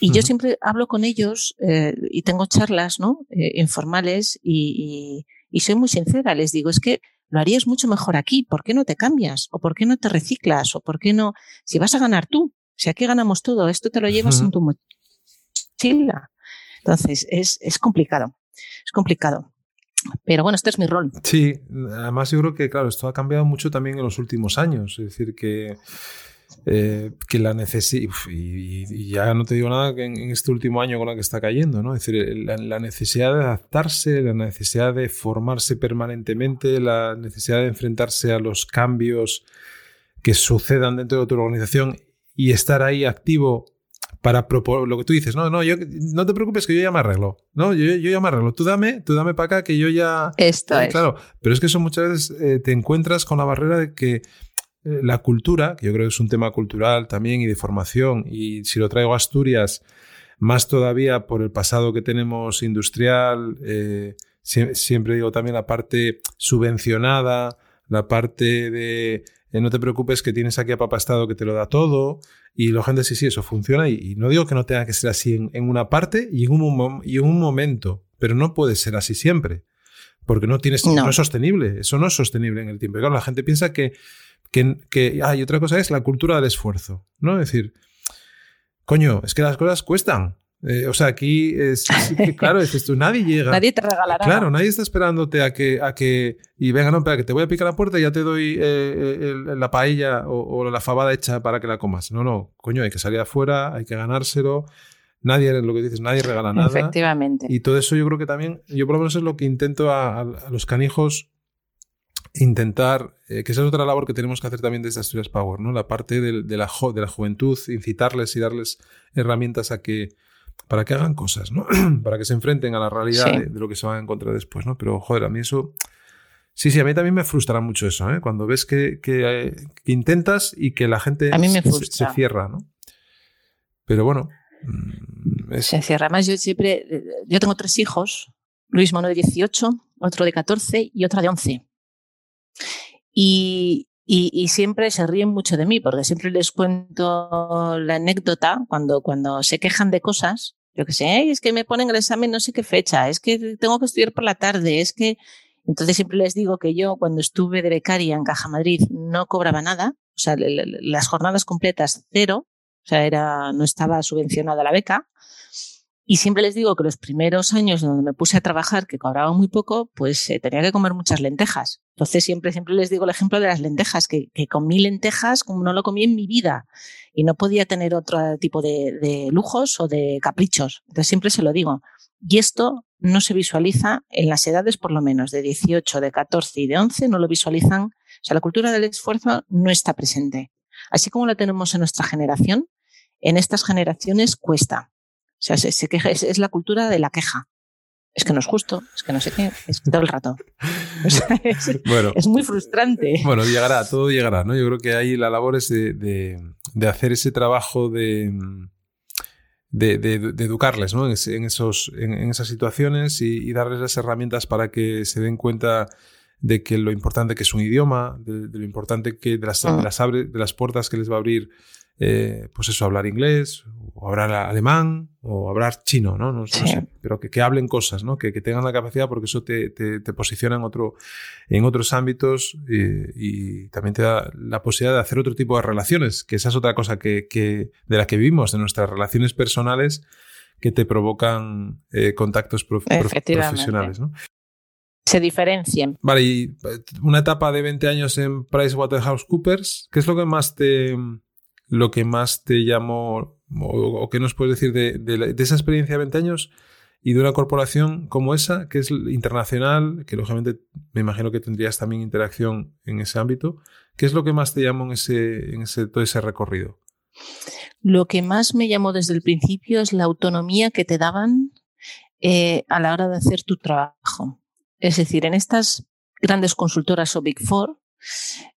B: Y uh -huh. yo siempre hablo con ellos eh, y tengo charlas, ¿no? Eh, informales y, y, y soy muy sincera. Les digo, es que lo harías mucho mejor aquí. ¿Por qué no te cambias? ¿O por qué no te reciclas? ¿O por qué no? Si vas a ganar tú, si aquí ganamos todo, esto te lo llevas uh -huh. en tu mochila. Entonces, es, es complicado. Es complicado. Pero bueno, este es mi rol.
A: Sí, además yo creo que, claro, esto ha cambiado mucho también en los últimos años. Es decir, que eh, que la necesidad, y, y, ya no te digo nada que en, en, este último año con la que está cayendo, ¿no? Es decir, la, la, necesidad de adaptarse, la necesidad de formarse permanentemente, la necesidad de enfrentarse a los cambios que sucedan dentro de tu organización y estar ahí activo para proponer lo que tú dices, no, no, yo, no te preocupes que yo ya me arreglo, no, yo, yo ya me arreglo, tú dame, tú dame para acá que yo ya...
B: Esto
A: eh,
B: es.
A: Claro, pero es que eso muchas veces eh, te encuentras con la barrera de que la cultura, que yo creo que es un tema cultural también y de formación, y si lo traigo a Asturias, más todavía por el pasado que tenemos industrial, eh, siempre digo también la parte subvencionada, la parte de eh, no te preocupes que tienes aquí a Papá Estado que te lo da todo. Y la gente, sí, sí, eso funciona. Y, no digo que no tenga que ser así en, una parte y en, un, y en un momento, pero no puede ser así siempre. Porque no, tienes, no. es sostenible. Eso no es sostenible en el tiempo. claro, la gente piensa que, que, que hay otra cosa es la cultura del esfuerzo. ¿no? Es decir, coño, es que las cosas cuestan. Eh, o sea, aquí es, claro, es esto, nadie llega.
B: nadie te regalará.
A: Claro, nadie está esperándote a que, a que y venga, no, espera, que te voy a picar la puerta y ya te doy eh, eh, la paella o, la fabada hecha para que la comas. No, no, coño, hay que salir afuera, hay que ganárselo. Nadie, lo que dices, nadie regala nada.
B: Efectivamente.
A: Y todo eso yo creo que también, yo por lo menos es lo que intento a, los canijos intentar, que esa es otra labor que tenemos que hacer también desde Asturias Power, ¿no? La parte de, la, de la juventud, incitarles y darles herramientas a que para que hagan cosas, ¿no? para que se enfrenten a la realidad de, lo que se van a encontrar después, ¿no? Pero, joder, a mí eso... Sí, sí, a mí también me frustra mucho eso, ¿eh? Cuando ves que, que, intentas y que la gente se, cierra, ¿no? Pero bueno...
B: Mm, se cierra. Además, yo siempre... Yo tengo tres hijos. Luis Mono de 18, otro de 14 y otra de 11. Y, y, siempre se ríen mucho de mí porque siempre les cuento la anécdota cuando, cuando se quejan de cosas. Yo que sé, es que me ponen el examen no sé qué fecha, es que tengo que estudiar por la tarde, es que... Entonces siempre les digo que yo cuando estuve de becaria en Caja Madrid no cobraba nada, o sea, las jornadas completas cero, o sea, era, no estaba subvencionada la beca. Y siempre les digo que los primeros años donde me puse a trabajar, que cobraba muy poco, pues eh, tenía que comer muchas lentejas. Entonces siempre, siempre les digo el ejemplo de las lentejas, que, que comí lentejas como no lo comí en mi vida y no podía tener otro tipo de, de lujos o de caprichos. Entonces siempre se lo digo. Y esto no se visualiza en las edades por lo menos de 18, de 14 y de 11, no lo visualizan. O sea, la cultura del esfuerzo no está presente. Así como la tenemos en nuestra generación, en estas generaciones cuesta. O sea, se, queja, es, la cultura de la queja. Es que no es justo, es que no sé qué, es todo el rato. es, bueno, es muy frustrante.
A: Bueno, llegará, todo llegará, ¿no? Yo creo que ahí la labor es de, hacer ese trabajo de, de, educarles ¿no? en, esos, en, esas situaciones y, darles las herramientas para que se den cuenta de que lo importante que es un idioma, de, lo importante que de las, mm. las, abre, de las puertas que les va a abrir eh, pues eso, hablar inglés, o hablar alemán, o hablar chino, ¿no? no, sé, pero que, que, hablen cosas, ¿no? Que, que, tengan la capacidad porque eso te, te, te posiciona en, otro, en otros ámbitos y, y, también te da la posibilidad de hacer otro tipo de relaciones, que esa es otra cosa que, que de la que vivimos, de nuestras relaciones personales que te provocan eh, contactos profesionales, ¿no?
B: se diferencian.
A: Vale, y eh, una etapa de 20 años en PricewaterhouseCoopers, ¿qué es lo que más te, lo que más te llamó o, qué nos puedes decir de, esa experiencia de 20 años y de una corporación como esa, que es internacional, que lógicamente me imagino que tendrías también interacción en ese ámbito. ¿Qué es lo que más te llamó en ese, en ese, todo ese recorrido?
B: Lo que más me llamó desde el principio es la autonomía que te daban eh, a la hora de hacer tu trabajo. Es decir, en estas grandes consultoras o Big Four,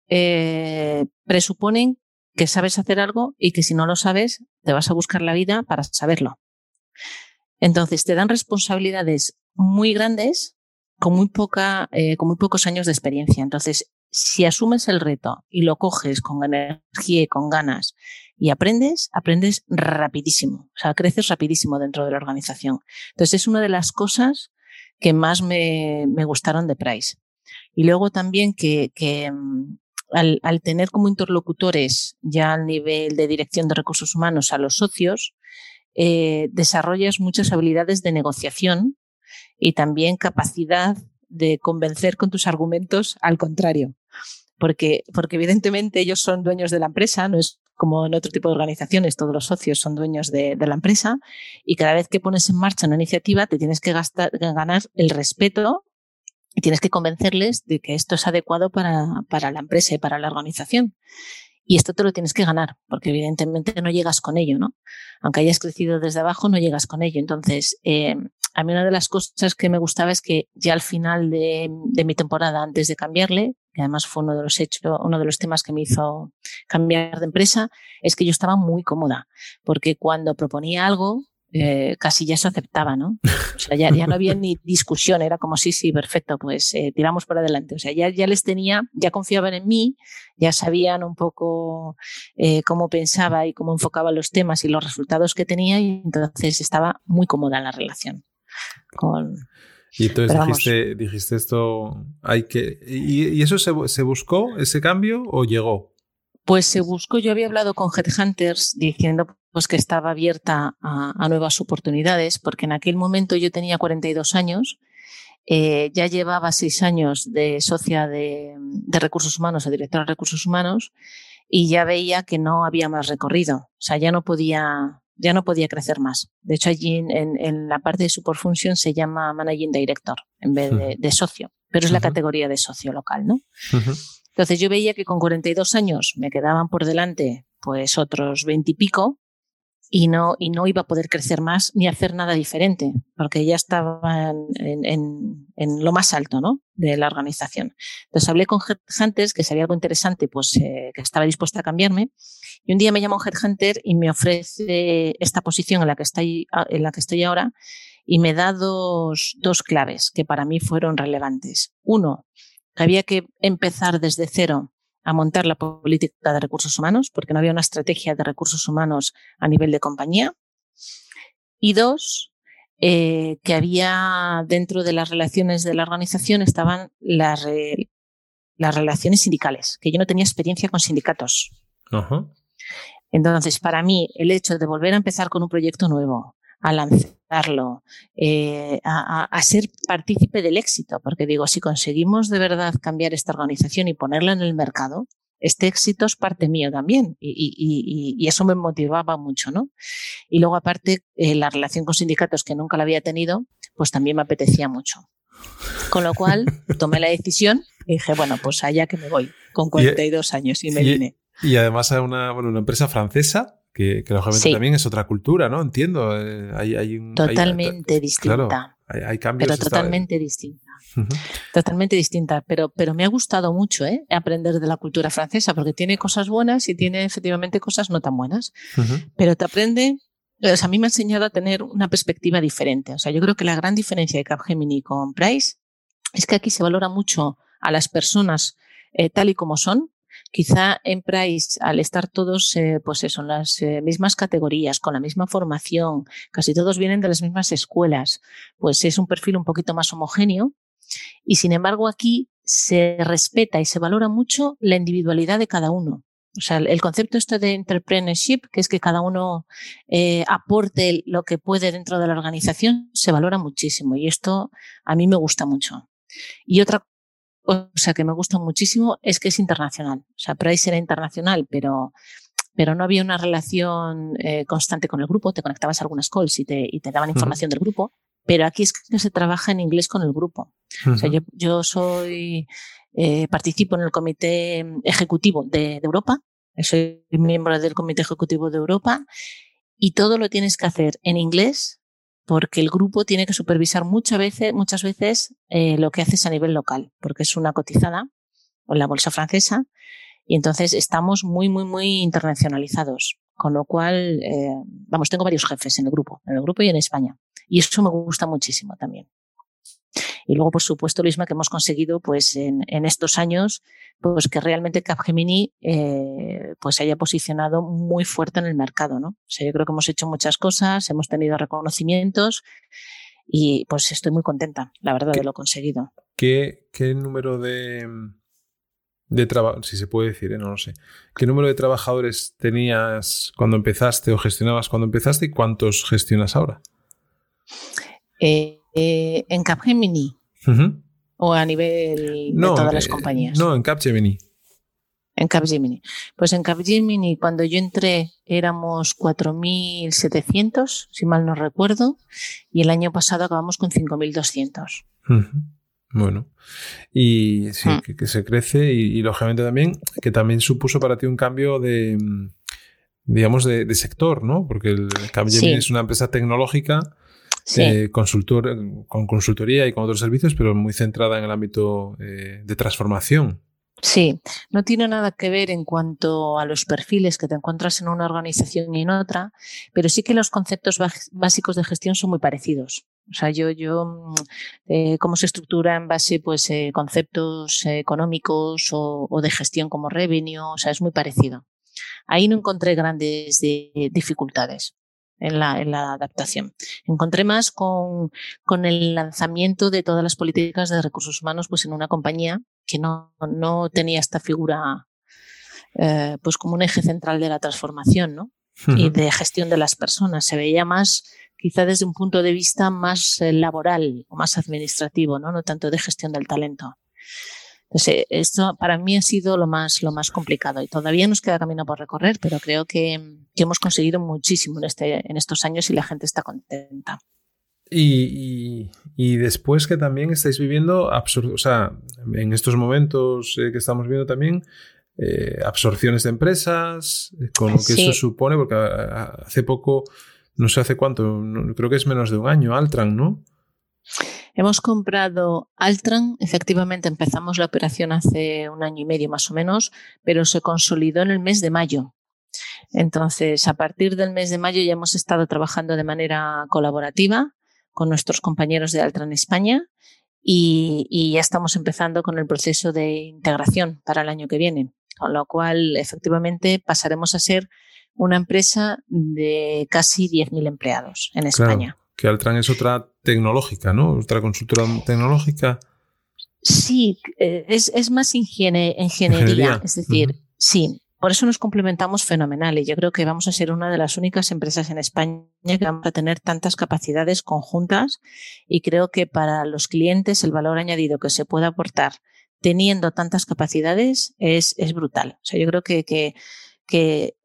B: eh, presuponen que sabes hacer algo y que si no lo sabes, te vas a buscar la vida para saberlo. Entonces, te dan responsabilidades muy grandes con muy, poca, eh, con muy pocos años de experiencia. Entonces, si asumes el reto y lo coges con energía y con ganas y aprendes, aprendes rapidísimo. O sea, creces rapidísimo dentro de la organización. Entonces, es una de las cosas que más me, me gustaron de Price. Y luego también que, que, al, tener como interlocutores ya al nivel de dirección de recursos humanos a los socios, eh, desarrollas muchas habilidades de negociación y también capacidad de convencer con tus argumentos al contrario. Porque, porque evidentemente ellos son dueños de la empresa, no es como en otro tipo de organizaciones, todos los socios son dueños de, de la empresa y cada vez que pones en marcha una iniciativa te tienes que gastar, ganar el respeto y tienes que convencerles de que esto es adecuado para, para la empresa y para la organización. Y esto te lo tienes que ganar, porque evidentemente no llegas con ello, ¿no? Aunque hayas crecido desde abajo, no llegas con ello. Entonces, eh, a mí una de las cosas que me gustaba es que ya al final de, de, mi temporada, antes de cambiarle, que además fue uno de los hechos, uno de los temas que me hizo cambiar de empresa, es que yo estaba muy cómoda, porque cuando proponía algo, eh, casi ya se aceptaba, ¿no? O sea, ya, ya, no había ni discusión, era como sí, sí, perfecto, pues eh, tiramos para adelante. O sea, ya, ya les tenía, ya confiaban en mí, ya sabían un poco eh, cómo pensaba y cómo enfocaba los temas y los resultados que tenía y entonces estaba muy cómoda la relación con...
A: Y entonces dijiste, dijiste, esto, hay que... ¿Y, eso se, se buscó, ese cambio, o llegó?
B: Pues se buscó, yo había hablado con Headhunters diciendo pues que estaba abierta a, nuevas oportunidades, porque en aquel momento yo tenía 42 años, eh, ya llevaba seis años de socia de, recursos humanos, de directora de recursos humanos, y ya veía que no había más recorrido, o sea, ya no podía, ya no podía crecer más. De hecho, allí en, la parte de support function se llama managing director en vez de, socio, pero es la categoría de socio local, ¿no? Entonces yo veía que con 42 años me quedaban por delante pues otros 20 y pico y no, y no iba a poder crecer más ni hacer nada diferente, porque ya estaba en, en, en lo más alto ¿no? de la organización. Entonces hablé con Headhunters, que sería algo interesante, pues eh, que estaba dispuesta a cambiarme. Y un día me llama un Headhunter y me ofrece esta posición en la que estoy, en la que estoy ahora y me da dos, dos claves que para mí fueron relevantes. Uno, que había que empezar desde cero a montar la política de recursos humanos, porque no había una estrategia de recursos humanos a nivel de compañía. Y dos, eh, que había dentro de las relaciones de la organización estaban las, las relaciones sindicales, que yo no tenía experiencia con sindicatos. Entonces, para mí, el hecho de volver a empezar con un proyecto nuevo, a lanzarlo, eh, a, ser partícipe del éxito, porque digo, si conseguimos de verdad cambiar esta organización y ponerla en el mercado, este éxito es parte mío también y, eso me motivaba mucho, ¿no? Y luego aparte, eh, la relación con sindicatos que nunca la había tenido, pues también me apetecía mucho. Con lo cual, tomé la decisión y dije, bueno, pues allá que me voy, con 42 años y me vine.
A: Y además a una, bueno, una empresa francesa que, que lógicamente también es otra cultura, ¿no? Entiendo. Eh, hay, hay un,
B: totalmente distinta.
A: Claro, hay, cambios.
B: Pero totalmente distinta. Totalmente distinta. Pero, pero me ha gustado mucho ¿eh? aprender de la cultura francesa, porque tiene cosas buenas y tiene efectivamente cosas no tan buenas. Pero te aprende. O sea, a mí me ha enseñado a tener una perspectiva diferente. O sea, yo creo que la gran diferencia de Capgemini con Price es que aquí se valora mucho a las personas eh, tal y como son, Quizá en Price, al estar todos, eh, pues eso, las eh, mismas categorías, con la misma formación, casi todos vienen de las mismas escuelas, pues es un perfil un poquito más homogéneo. Y sin embargo, aquí se respeta y se valora mucho la individualidad de cada uno. O sea, el concepto este de entrepreneurship, que es que cada uno eh, aporte lo que puede dentro de la organización, se valora muchísimo y esto a mí me gusta mucho. Y otra o sea, que me gusta muchísimo es que es internacional. O sea, Price era internacional, pero, pero no había una relación eh, constante con el grupo. Te conectabas a algunas calls y te, y te daban información del grupo. Pero aquí es que se trabaja en inglés con el grupo. O sea, yo, yo soy, eh, participo en el comité ejecutivo de, de Europa. Soy miembro del comité ejecutivo de Europa y todo lo tienes que hacer en inglés porque el grupo tiene que supervisar muchas veces, muchas veces eh, lo que haces a nivel local, porque es una cotizada en la bolsa francesa y entonces estamos muy, muy, muy internacionalizados. Con lo cual, eh, vamos, tengo varios jefes en el grupo, en el grupo y en España. Y eso me gusta muchísimo también. Y luego, por supuesto, lo mismo que hemos conseguido pues en, en estos años, pues que realmente Capgemini eh, pues se haya posicionado muy fuerte en el mercado, ¿no? O sea, yo creo que hemos hecho muchas cosas, hemos tenido reconocimientos y pues estoy muy contenta, la verdad, de lo conseguido.
A: ¿Qué, qué número de, de trabajo, si se puede decir, ¿eh? no lo sé, qué número de trabajadores tenías cuando empezaste o gestionabas cuando empezaste y cuántos gestionas ahora?
B: Eh, eh, en Capgemini o a nivel de todas las eh, compañías.
A: No, en Capgemini.
B: En Capgemini. Pues en Capgemini, cuando yo entré, éramos 4.700, si mal no recuerdo, y el año pasado acabamos con 5.200.
A: Bueno, y sí, mm. que, se crece y, lógicamente también, que también supuso para ti un cambio de, digamos, de, sector, ¿no? Porque el Capgemini es una empresa tecnológica eh, consultor, con consultoría y con otros servicios, pero muy centrada en el ámbito eh, de transformación.
B: Sí, no tiene nada que ver en cuanto a los perfiles que te encuentras en una organización y en otra, pero sí que los conceptos básicos de gestión son muy parecidos. O sea, yo, yo, mm, eh, cómo se estructura en base, pues, eh, conceptos económicos o, o, de gestión como revenue, o sea, es muy parecido. Ahí no encontré grandes dificultades en la, en la adaptación. Encontré más con, con el lanzamiento de todas las políticas de recursos humanos, pues, en una compañía que no, no tenía esta figura, eh, pues, como un eje central de la transformación, ¿no? Y de gestión de las personas. Se veía más quizá desde un punto de vista más eh, laboral o más administrativo, ¿no? no tanto de gestión del talento. Entonces, esto para mí ha sido lo más, lo más complicado y todavía nos queda camino por recorrer, pero creo que, que hemos conseguido muchísimo en, este, en estos años y la gente está contenta.
A: Y, y, después que también estáis viviendo, o sea, en estos momentos eh, que estamos viendo también, eh, absorciones de empresas, con lo que eso supone, porque hace poco no sé hace cuánto, creo que es menos de un año, Altran, ¿no?
B: Hemos comprado Altran, efectivamente empezamos la operación hace un año y medio más o menos, pero se consolidó en el mes de mayo. Entonces, a partir del mes de mayo ya hemos estado trabajando de manera colaborativa con nuestros compañeros de Altran España y, y ya estamos empezando con el proceso de integración para el año que viene, con lo cual efectivamente pasaremos a ser una empresa de casi 10.000 empleados en España.
A: Que Altran es otra tecnológica, ¿no? Otra consultora tecnológica.
B: Sí, eh, es, más ingeniería, es decir, sí. Por eso nos complementamos fenomenal y yo creo que vamos a ser una de las únicas empresas en España que vamos a tener tantas capacidades conjuntas y creo que para los clientes el valor añadido que se puede aportar teniendo tantas capacidades es, es brutal. O sea, yo creo que, que, que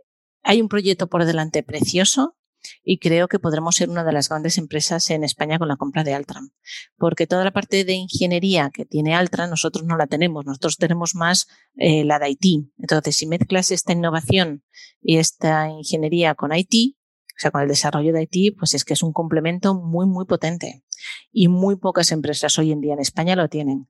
B: hay un proyecto por delante precioso y creo que podremos ser una de las grandes empresas en España con la compra de Altran, porque toda la parte de ingeniería que tiene Altran nosotros no la tenemos, nosotros tenemos más eh, la de IT. Entonces, si mezclas esta innovación y esta ingeniería con IT, o sea, con el desarrollo de IT, pues es que es un complemento muy, muy potente. Y muy pocas empresas hoy en día en España lo tienen.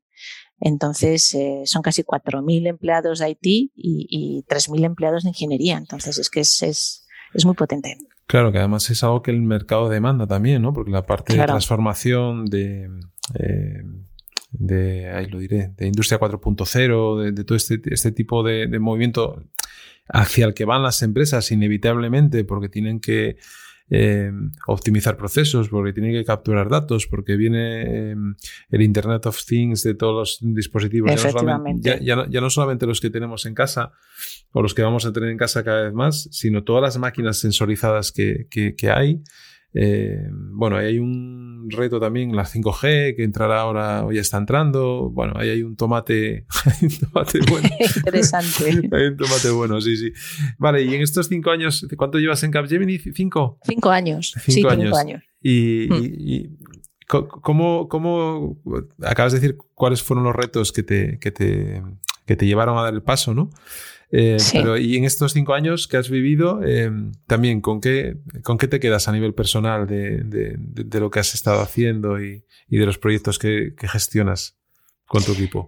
B: Entonces, eh, son casi 4.000 empleados de IT y, y 3.000 empleados de ingeniería. Entonces, es que es, es, es, muy potente.
A: Claro, que además es algo que el mercado demanda también, ¿no? Porque la parte de transformación de, eh, de, ahí lo diré, de industria 4.0, de, de, todo este, este tipo de, de movimiento hacia el que van las empresas inevitablemente porque tienen que eh, optimizar procesos, porque tiene que capturar datos, porque viene eh, el Internet of Things de todos los dispositivos.
B: Ya no,
A: ya, ya, no, ya no, solamente los que tenemos en casa o los que vamos a tener en casa cada vez más, sino todas las máquinas sensorizadas que, que, que hay. Eh, bueno, hay un reto también, la 5G, que entrará ahora o ya está entrando. Bueno, ahí hay un tomate, hay un tomate bueno.
B: Interesante.
A: hay un tomate bueno, sí, sí. Vale, y en estos cinco años, ¿cuánto llevas en Capgemini? ¿Cinco?
B: Cinco años. Cinco sí, años. cinco años.
A: Y, mm. y, ¿cómo, ¿cómo, acabas de decir cuáles fueron los retos que te, que te, que te llevaron a dar el paso, ¿no? Eh, pero, y en estos cinco años que has vivido, eh, también, ¿con qué, ¿con qué te quedas a nivel personal de, de, de lo que has estado haciendo y, y de los proyectos que, que, gestionas con tu equipo?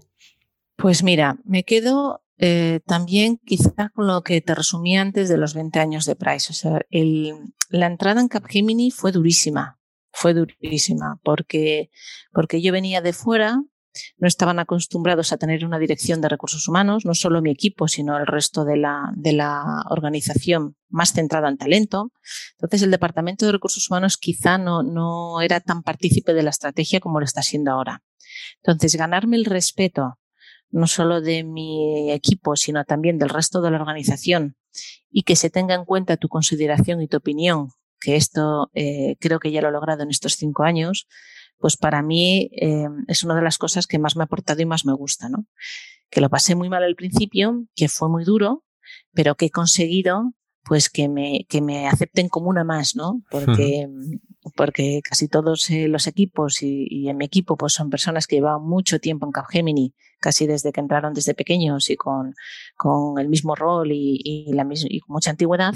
B: Pues mira, me quedo eh, también quizá con lo que te resumí antes de los 20 años de Price. O sea, el, la entrada en Capgemini fue durísima, fue durísima, porque, porque yo venía de fuera, no estaban acostumbrados a tener una dirección de recursos humanos, no solo mi equipo, sino el resto de la, de la organización más centrada en talento. Entonces, el Departamento de Recursos Humanos quizá no, no era tan partícipe de la estrategia como lo está siendo ahora. Entonces, ganarme el respeto no solo de mi equipo, sino también del resto de la organización y que se tenga en cuenta tu consideración y tu opinión, que esto eh, creo que ya lo he logrado en estos cinco años, pues para mí eh, es una de las cosas que más me ha aportado y más me gusta, ¿no? Que lo pasé muy mal al principio, que fue muy duro, pero que he conseguido pues que me, que me acepten como una más, ¿no? Porque, porque casi todos eh, los equipos y, y, en mi equipo pues son personas que llevaban mucho tiempo en Capgemini, casi desde que entraron desde pequeños y con, con el mismo rol y, y, la, y con mucha antigüedad.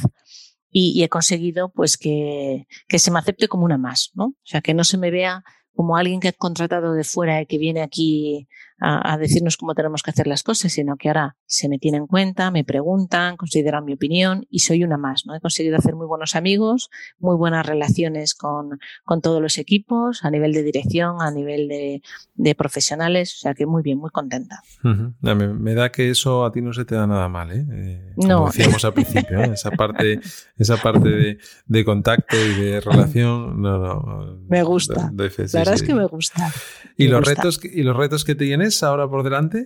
B: Y, y, he conseguido pues que, que se me acepte como una más, ¿no? O sea, que no se me vea como alguien que ha contratado de fuera y que viene aquí a, decirnos cómo tenemos que hacer las cosas, sino que ahora se me tiene en cuenta, me preguntan, consideran mi opinión y soy una más. ¿no? He conseguido hacer muy buenos amigos, muy buenas relaciones con, con todos los equipos, a nivel de dirección, a nivel de, de profesionales, o sea que muy bien, muy contenta.
A: me, da que eso a ti no se te da nada mal, ¿eh? eh como no. decíamos al principio, ¿eh? esa parte, esa parte de, de, contacto y de relación, no, no.
B: Me gusta. la verdad es que me gusta.
A: ¿Y, los Retos, ¿Y los retos que tienes ahora por delante?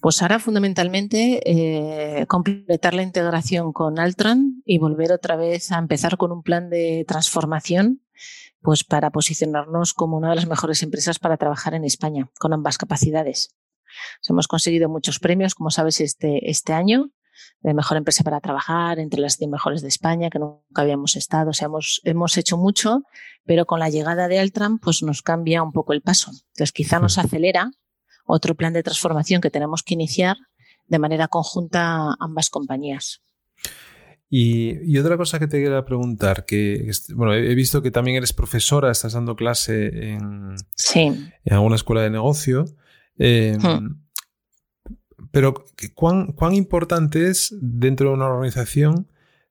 B: Pues ahora fundamentalmente eh, completar la integración con Altran y volver otra vez a empezar con un plan de transformación pues para posicionarnos como una de las mejores empresas para trabajar en España, con ambas capacidades. hemos conseguido muchos premios, como sabes, este, este año, de mejor empresa para trabajar, entre las 100 mejores de España, que nunca habíamos estado. O sea, hemos, hemos hecho mucho, pero con la llegada de Altran, pues nos cambia un poco el paso. Entonces, quizá nos acelera otro plan de transformación que tenemos que iniciar de manera conjunta ambas compañías.
A: Y, otra cosa que te quería preguntar, que bueno, he visto que también eres profesora, estás dando clase en, en alguna escuela de negocio. Em, hmm. Pero, ¿cuán, ¿cuán importante es dentro de una organización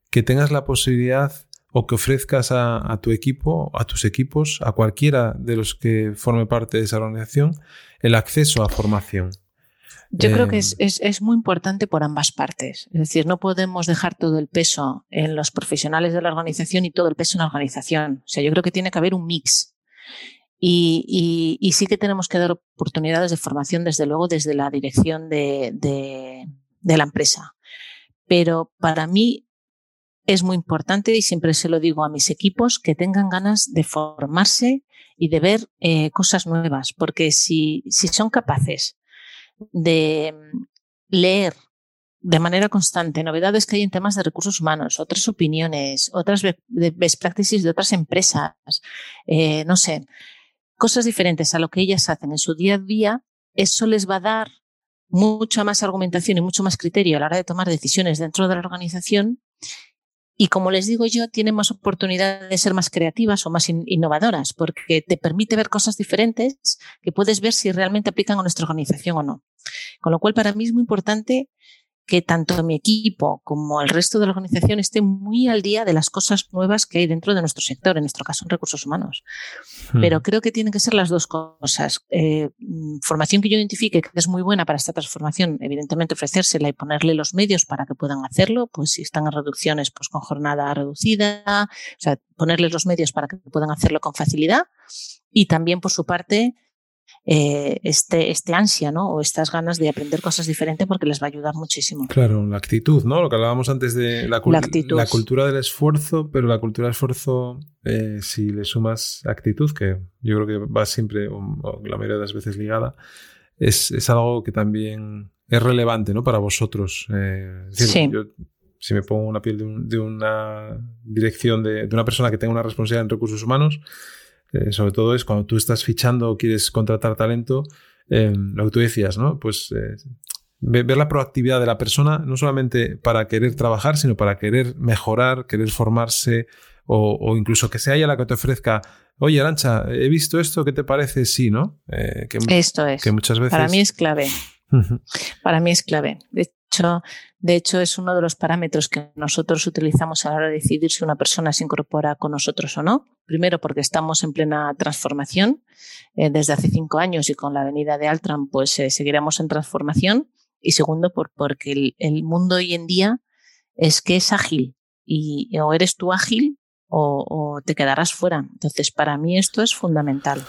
A: que tengas la posibilidad o que ofrezcas a, tu equipo, a tus equipos, a cualquiera de los que forme parte de esa organización, el acceso a formación?
B: Yo creo que es, em, muy importante por ambas partes. Es decir, no podemos dejar todo el peso en los profesionales de la organización y todo el peso en la organización. O sea, yo creo que tiene que haber un mix. Y, sí que tenemos que dar oportunidades de formación, desde luego, desde la dirección de, de la empresa. Pero para mí es muy importante, y siempre se lo digo a mis equipos, que tengan ganas de formarse y de ver eh, cosas nuevas, porque si, si son capaces de leer de manera constante novedades que hay en temas de recursos humanos, otras opiniones, otras best practices de otras empresas, eh, no sé, cosas diferentes a lo que ellas hacen en su día a día, eso les va a dar mucha más argumentación y mucho más criterio a la hora de tomar decisiones dentro de la organización y como les digo yo, tienen más oportunidad de ser más creativas o más innovadoras, porque te permite ver cosas diferentes que puedes ver si realmente aplican a nuestra organización o no. Con lo cual, para mí es muy importante que tanto mi equipo como el resto de la organización esté muy al día de las cosas nuevas que hay dentro de nuestro sector, en nuestro caso en recursos humanos. Hmm. Pero creo que tienen que ser las dos cosas. Eh, mm, formación que yo identifique que es muy buena para esta transformación, evidentemente ofrecérsela y ponerle los medios para que puedan hacerlo, pues si están en reducciones, pues con jornada reducida, o sea, ponerles los medios para que puedan hacerlo con facilidad. Y también, por su parte, eh, este, este ansia, ¿no? O estas ganas de aprender cosas diferentes porque les va a ayudar muchísimo.
A: Claro, la actitud, ¿no? Lo que hablábamos antes de la, la, cultura del esfuerzo, pero la cultura del esfuerzo, eh, si le sumas actitud, que yo creo que va siempre, o, la mayoría de las veces ligada, es, es, algo que también es relevante, ¿no? Para vosotros. Eh, sí. Yo, si me pongo una piel de, de una dirección de, de, una persona que tenga una responsabilidad en recursos humanos, eh, sobre todo es cuando tú estás fichando o quieres contratar talento, eh, lo que tú decías, ¿no? Pues eh, ver la proactividad de la persona, no solamente para querer trabajar, sino para querer mejorar, querer formarse o, incluso que sea ella la que te ofrezca, oye, Arancha, he visto esto, ¿qué te parece? Sí, ¿no?
B: que, esto es.
A: Que muchas veces...
B: Para mí es clave. Para mí es clave. De hecho, es uno de los parámetros que nosotros utilizamos a la hora de decidir si una persona se incorpora con nosotros o no. Primero, porque estamos en plena transformación eh, desde hace cinco años y con la venida de Altran, pues eh, seguiremos en transformación. Y segundo, por, porque el, mundo hoy en día es que es ágil y o eres tú ágil o te quedarás fuera. Entonces, para mí esto es fundamental.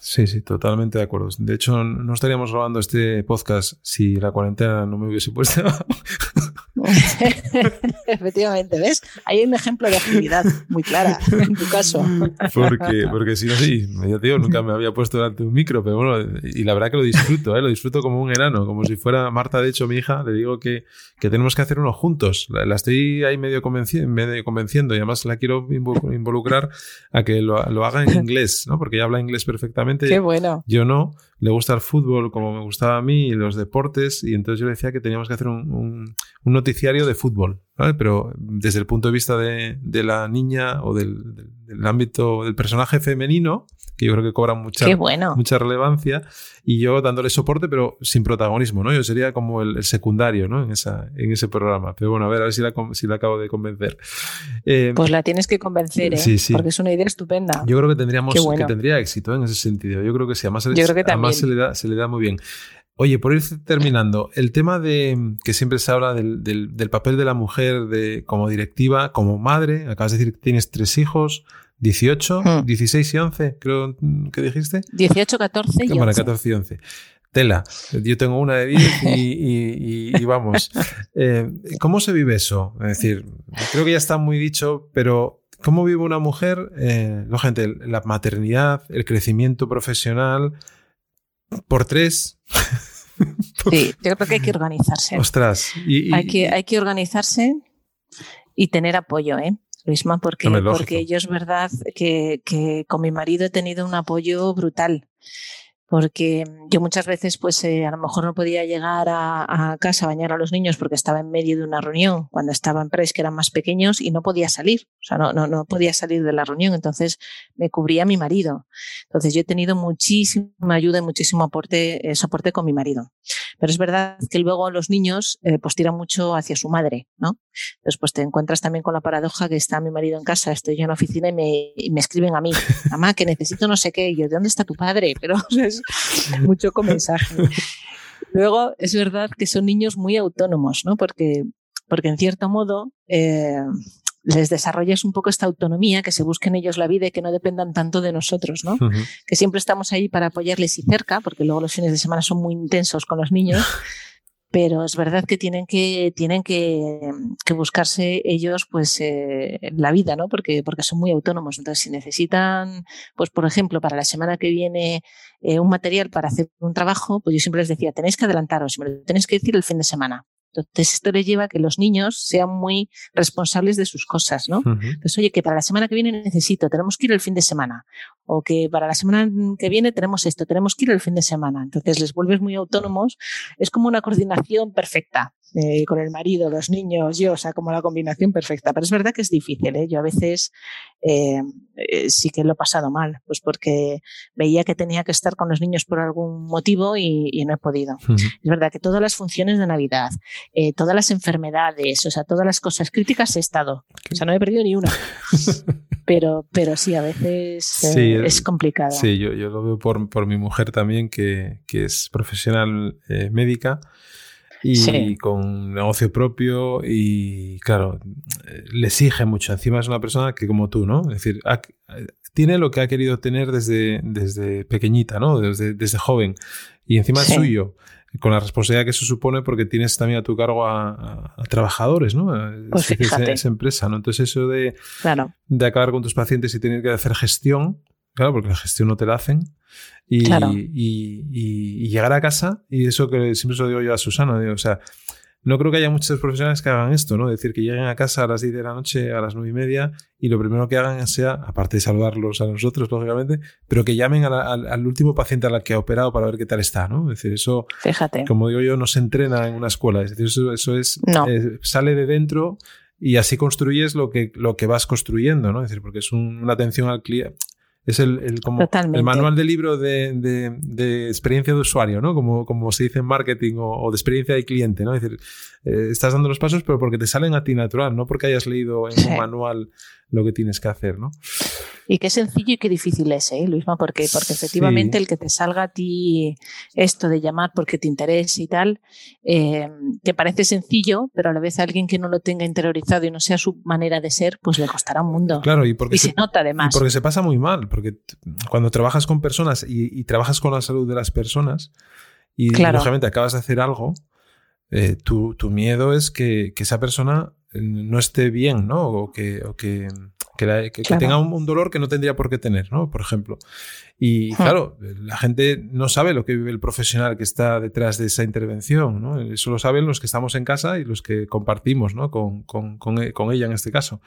A: Sí, sí, totalmente de acuerdo. De hecho, no estaríamos grabando este podcast si la cuarentena no me hubiese puesto.
B: Efectivamente, ¿ves? Hay un ejemplo de agilidad muy clara en tu caso.
A: Porque, porque si no, sí, yo digo, nunca me había puesto delante de un micro, pero bueno, y la verdad que lo disfruto, ¿eh? lo disfruto como un enano, como si fuera Marta, de hecho, mi hija, le digo que, que tenemos que hacer uno juntos. La, estoy ahí medio, medio, convenciendo y además la quiero involucrar a que lo, lo haga en inglés, ¿no? Porque ella habla inglés perfectamente
B: Qué bueno.
A: Yo no. Le gusta el fútbol como me gustaba a mí y los deportes. Y entonces yo le decía que teníamos que hacer un, noticiario de fútbol. Pero desde el punto de vista de, la niña o del, ámbito del personaje femenino, que yo creo que cobran mucha, mucha relevancia, y yo dándole soporte, pero sin protagonismo, ¿no? Yo sería como el, secundario, ¿no? En, esa, en ese programa. Pero bueno, a ver, a ver si la, si la acabo de convencer.
B: Eh, pues la tienes que convencer, ¿eh? Porque es una idea estupenda.
A: Yo creo que tendríamos que tendría éxito en ese sentido. Yo creo que sí, además, además se, le da, se le da muy bien. Oye, por ir terminando, el tema de que siempre se habla del, del, papel de la mujer de, como directiva, como madre, acabas de decir que tienes tres hijos, 18, 16 hmm. y 11, creo que dijiste.
B: 18, 14 y 11.
A: Bueno, 14 y 11. Tela, yo tengo una de 10 y, y, vamos. Eh, ¿Cómo se vive eso? Es decir, creo que ya está muy dicho, pero ¿cómo vive una mujer, eh, gente, la maternidad, el crecimiento profesional por tres?
B: Sí, yo creo que hay que organizarse.
A: Ostras.
B: Hay, que, hay que organizarse y tener apoyo, ¿eh? Luisma, porque, porque yo es verdad que, que con mi marido he tenido un apoyo brutal porque yo muchas veces pues eh, a lo mejor no podía llegar a, casa a bañar a los niños porque estaba en medio de una reunión cuando estaba en PRES que eran más pequeños y no podía salir, o sea, no, no, no podía salir de la reunión, entonces me cubría mi marido. Entonces yo he tenido muchísima ayuda y muchísimo aporte, eh, soporte con mi marido. Pero es verdad que luego los niños eh, pues tiran mucho hacia su madre, ¿no? Entonces pues te encuentras también con la paradoja que está mi marido en casa, estoy yo en la oficina y me, me escriben a mí, mamá, que necesito no sé qué, y yo, ¿de dónde está tu padre? Pero es mucho mensaje. Luego, es verdad que son niños muy autónomos, ¿no? Porque, porque en cierto modo, eh, les desarrollas un poco esta autonomía, que se busquen ellos la vida y que no dependan tanto de nosotros, ¿no? Que siempre estamos ahí para apoyarles y cerca, porque luego los fines de semana son muy intensos con los niños. pero es verdad que tienen que, tienen que, que buscarse ellos pues eh, la vida, ¿no? Porque, porque son muy autónomos. Entonces, si necesitan, pues por ejemplo, para la semana que viene eh, un material para hacer un trabajo, pues yo siempre les decía, tenéis que adelantaros, me lo tenéis que decir el fin de semana. Entonces, esto le lleva a que los niños sean muy responsables de sus cosas, ¿no? Entonces, oye, que para la semana que viene necesito, tenemos que ir el fin de semana. O que para la semana que viene tenemos esto, tenemos que ir el fin de semana. Entonces, les vuelves muy autónomos. Es como una coordinación perfecta. Eh, con el marido, los niños, yo, o sea, como la combinación perfecta. Pero es verdad que es difícil, ¿eh? Yo a veces eh, eh, sí que lo he pasado mal, pues porque veía que tenía que estar con los niños por algún motivo y, no he podido. Es verdad que todas las funciones de Navidad, todas las enfermedades, o sea, todas las cosas críticas he estado. O sea, no he perdido ni una. pero, pero sí, a veces es complicado.
A: Sí, yo, yo, lo veo por, por mi mujer también, que, que es profesional médica y con negocio propio y claro, le exige mucho. Encima es una persona que como tú, ¿no? Es decir, tiene lo que ha querido tener desde, desde pequeñita, ¿no? Desde, desde joven. Y encima es suyo, con la responsabilidad que eso supone porque tienes también a tu cargo a, trabajadores, ¿no?
B: Pues
A: esa, empresa, ¿no? Entonces eso de, de acabar con tus pacientes y tener que hacer gestión, claro, porque la gestión no te la hacen, y, y, llegar a casa, y eso que siempre se lo digo yo a Susana, digo, o sea, no creo que haya muchos profesionales que hagan esto, ¿no? Es decir, que lleguen a casa a las 10 de la noche, a las 9 y media, y lo primero que hagan sea, aparte de saludarlos a nosotros, lógicamente, pero que llamen al último paciente a la que ha operado para ver qué tal está, ¿no? Es decir, eso,
B: Fíjate.
A: como digo yo, no se entrena en una escuela. Es decir, eso, eso es, eh, sale de dentro y así construyes lo que, lo que vas construyendo, ¿no? Es decir, porque es una atención al cliente es el, como el manual de libro de, de, experiencia de usuario, ¿no? Como, como se dice en marketing o, de experiencia de cliente, ¿no? Es decir, eh, estás dando los pasos, pero porque te salen a ti natural, no porque hayas leído en un manual lo que tienes que hacer, ¿no?
B: Y qué sencillo y qué difícil es, ¿eh, Luisma? Porque, porque efectivamente el que te salga a ti esto de llamar porque te interesa y tal, eh, que parece sencillo, pero a la vez a alguien que no lo tenga interiorizado y no sea su manera de ser, pues le costará un mundo.
A: Claro, y porque
B: se, nota además.
A: Y porque se pasa muy mal, porque cuando trabajas con personas y, trabajas con la salud de las personas y lógicamente acabas de hacer algo, eh, tu, tu, miedo es que, que, esa persona no esté bien, ¿no? O que, o que que, tenga un, dolor que no tendría por qué tener, ¿no? Por ejemplo. Y claro, la gente no sabe lo que vive el profesional que está detrás de esa intervención, ¿no? Eso lo saben los que estamos en casa y los que compartimos, ¿no? Con, con, con, ella en este caso.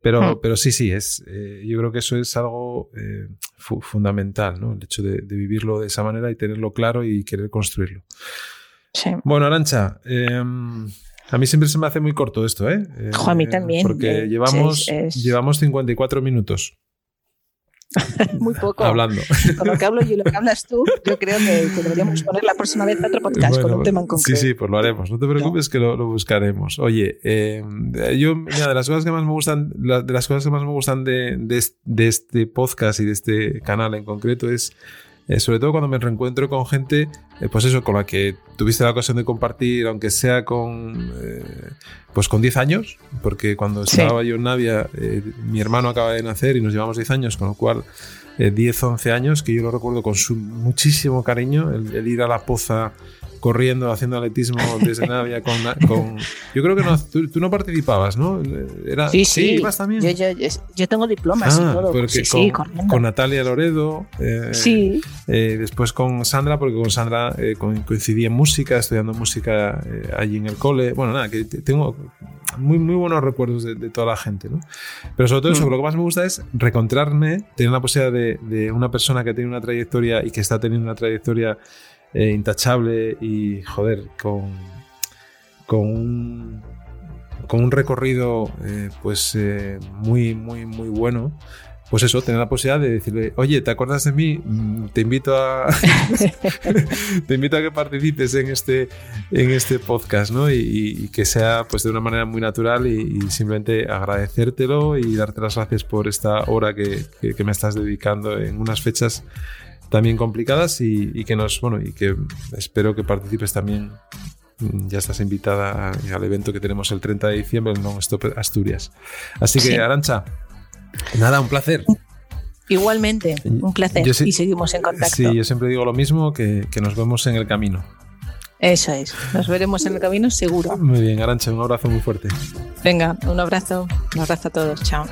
A: Pero, pero sí, sí, es, eh, yo creo que eso es algo eh, fundamental, ¿no? El hecho de, vivirlo de esa manera y tenerlo claro y querer construirlo.
B: Sí.
A: Bueno, Arancha, eh, a mí siempre se me hace muy corto esto, ¿eh?
B: a mí también.
A: Porque llevamos, llevamos 54 minutos.
B: Muy poco.
A: Hablando.
B: Con lo que hablo yo y lo que hablas tú, yo creo que, deberíamos poner la próxima vez otro podcast con un tema en concreto.
A: Sí, sí, pues lo haremos. No te preocupes que lo, buscaremos. Oye, eh, yo, mira, de las cosas que más me gustan, de las cosas que más me gustan de, de este podcast y de este canal en concreto es eh, sobre todo cuando me reencuentro con gente, eh, pues eso, con la que tuviste la ocasión de compartir, aunque sea con, eh, pues con 10 años, porque cuando estaba yo en Navia, mi hermano acaba de nacer y nos llevamos 10 años, con lo cual 10, 11 años, que yo lo recuerdo con su muchísimo cariño, el ir a la poza corriendo, haciendo atletismo desde Navia con, con, Yo creo que no, tú, no participabas, ¿no?
B: Era, sí, sí. ¿Ibas también? Yo, yo, yo, tengo diplomas
A: ah,
B: y todo.
A: Porque sí, con, con, Natalia Loredo.
B: Eh, sí.
A: Eh, después con Sandra, porque con Sandra eh, coincidí en música, estudiando música allí en el cole. Bueno, nada, que tengo muy, muy buenos recuerdos de, toda la gente, ¿no? Pero sobre todo eso, mm. lo que más me gusta es recontrarme, tener la posibilidad de, de una persona que tiene una trayectoria y que está teniendo una trayectoria eh, intachable y, joder, con, con, un, con un recorrido eh, pues eh, muy, muy, muy bueno. Pues eso, tener la posibilidad de decirle, oye, ¿te acuerdas de mí? Mm, te invito a. te invito a que participes en este, en este podcast, ¿no? Y, que sea pues de una manera muy natural y, simplemente agradecértelo y darte las gracias por esta hora que, que me estás dedicando en unas fechas también complicadas y, que nos, bueno, y que espero que participes también. Ya estás invitada al evento que tenemos el 30 de diciembre en Non-Stop Asturias. Así que, Arancha, nada, un placer.
B: Igualmente, un placer. y seguimos en contacto.
A: Sí, yo siempre digo lo mismo, que, que nos vemos en el camino.
B: Eso es, nos veremos en el camino seguro.
A: Muy bien, Arancha, un abrazo muy fuerte.
B: Venga, un abrazo, un abrazo a todos, chao.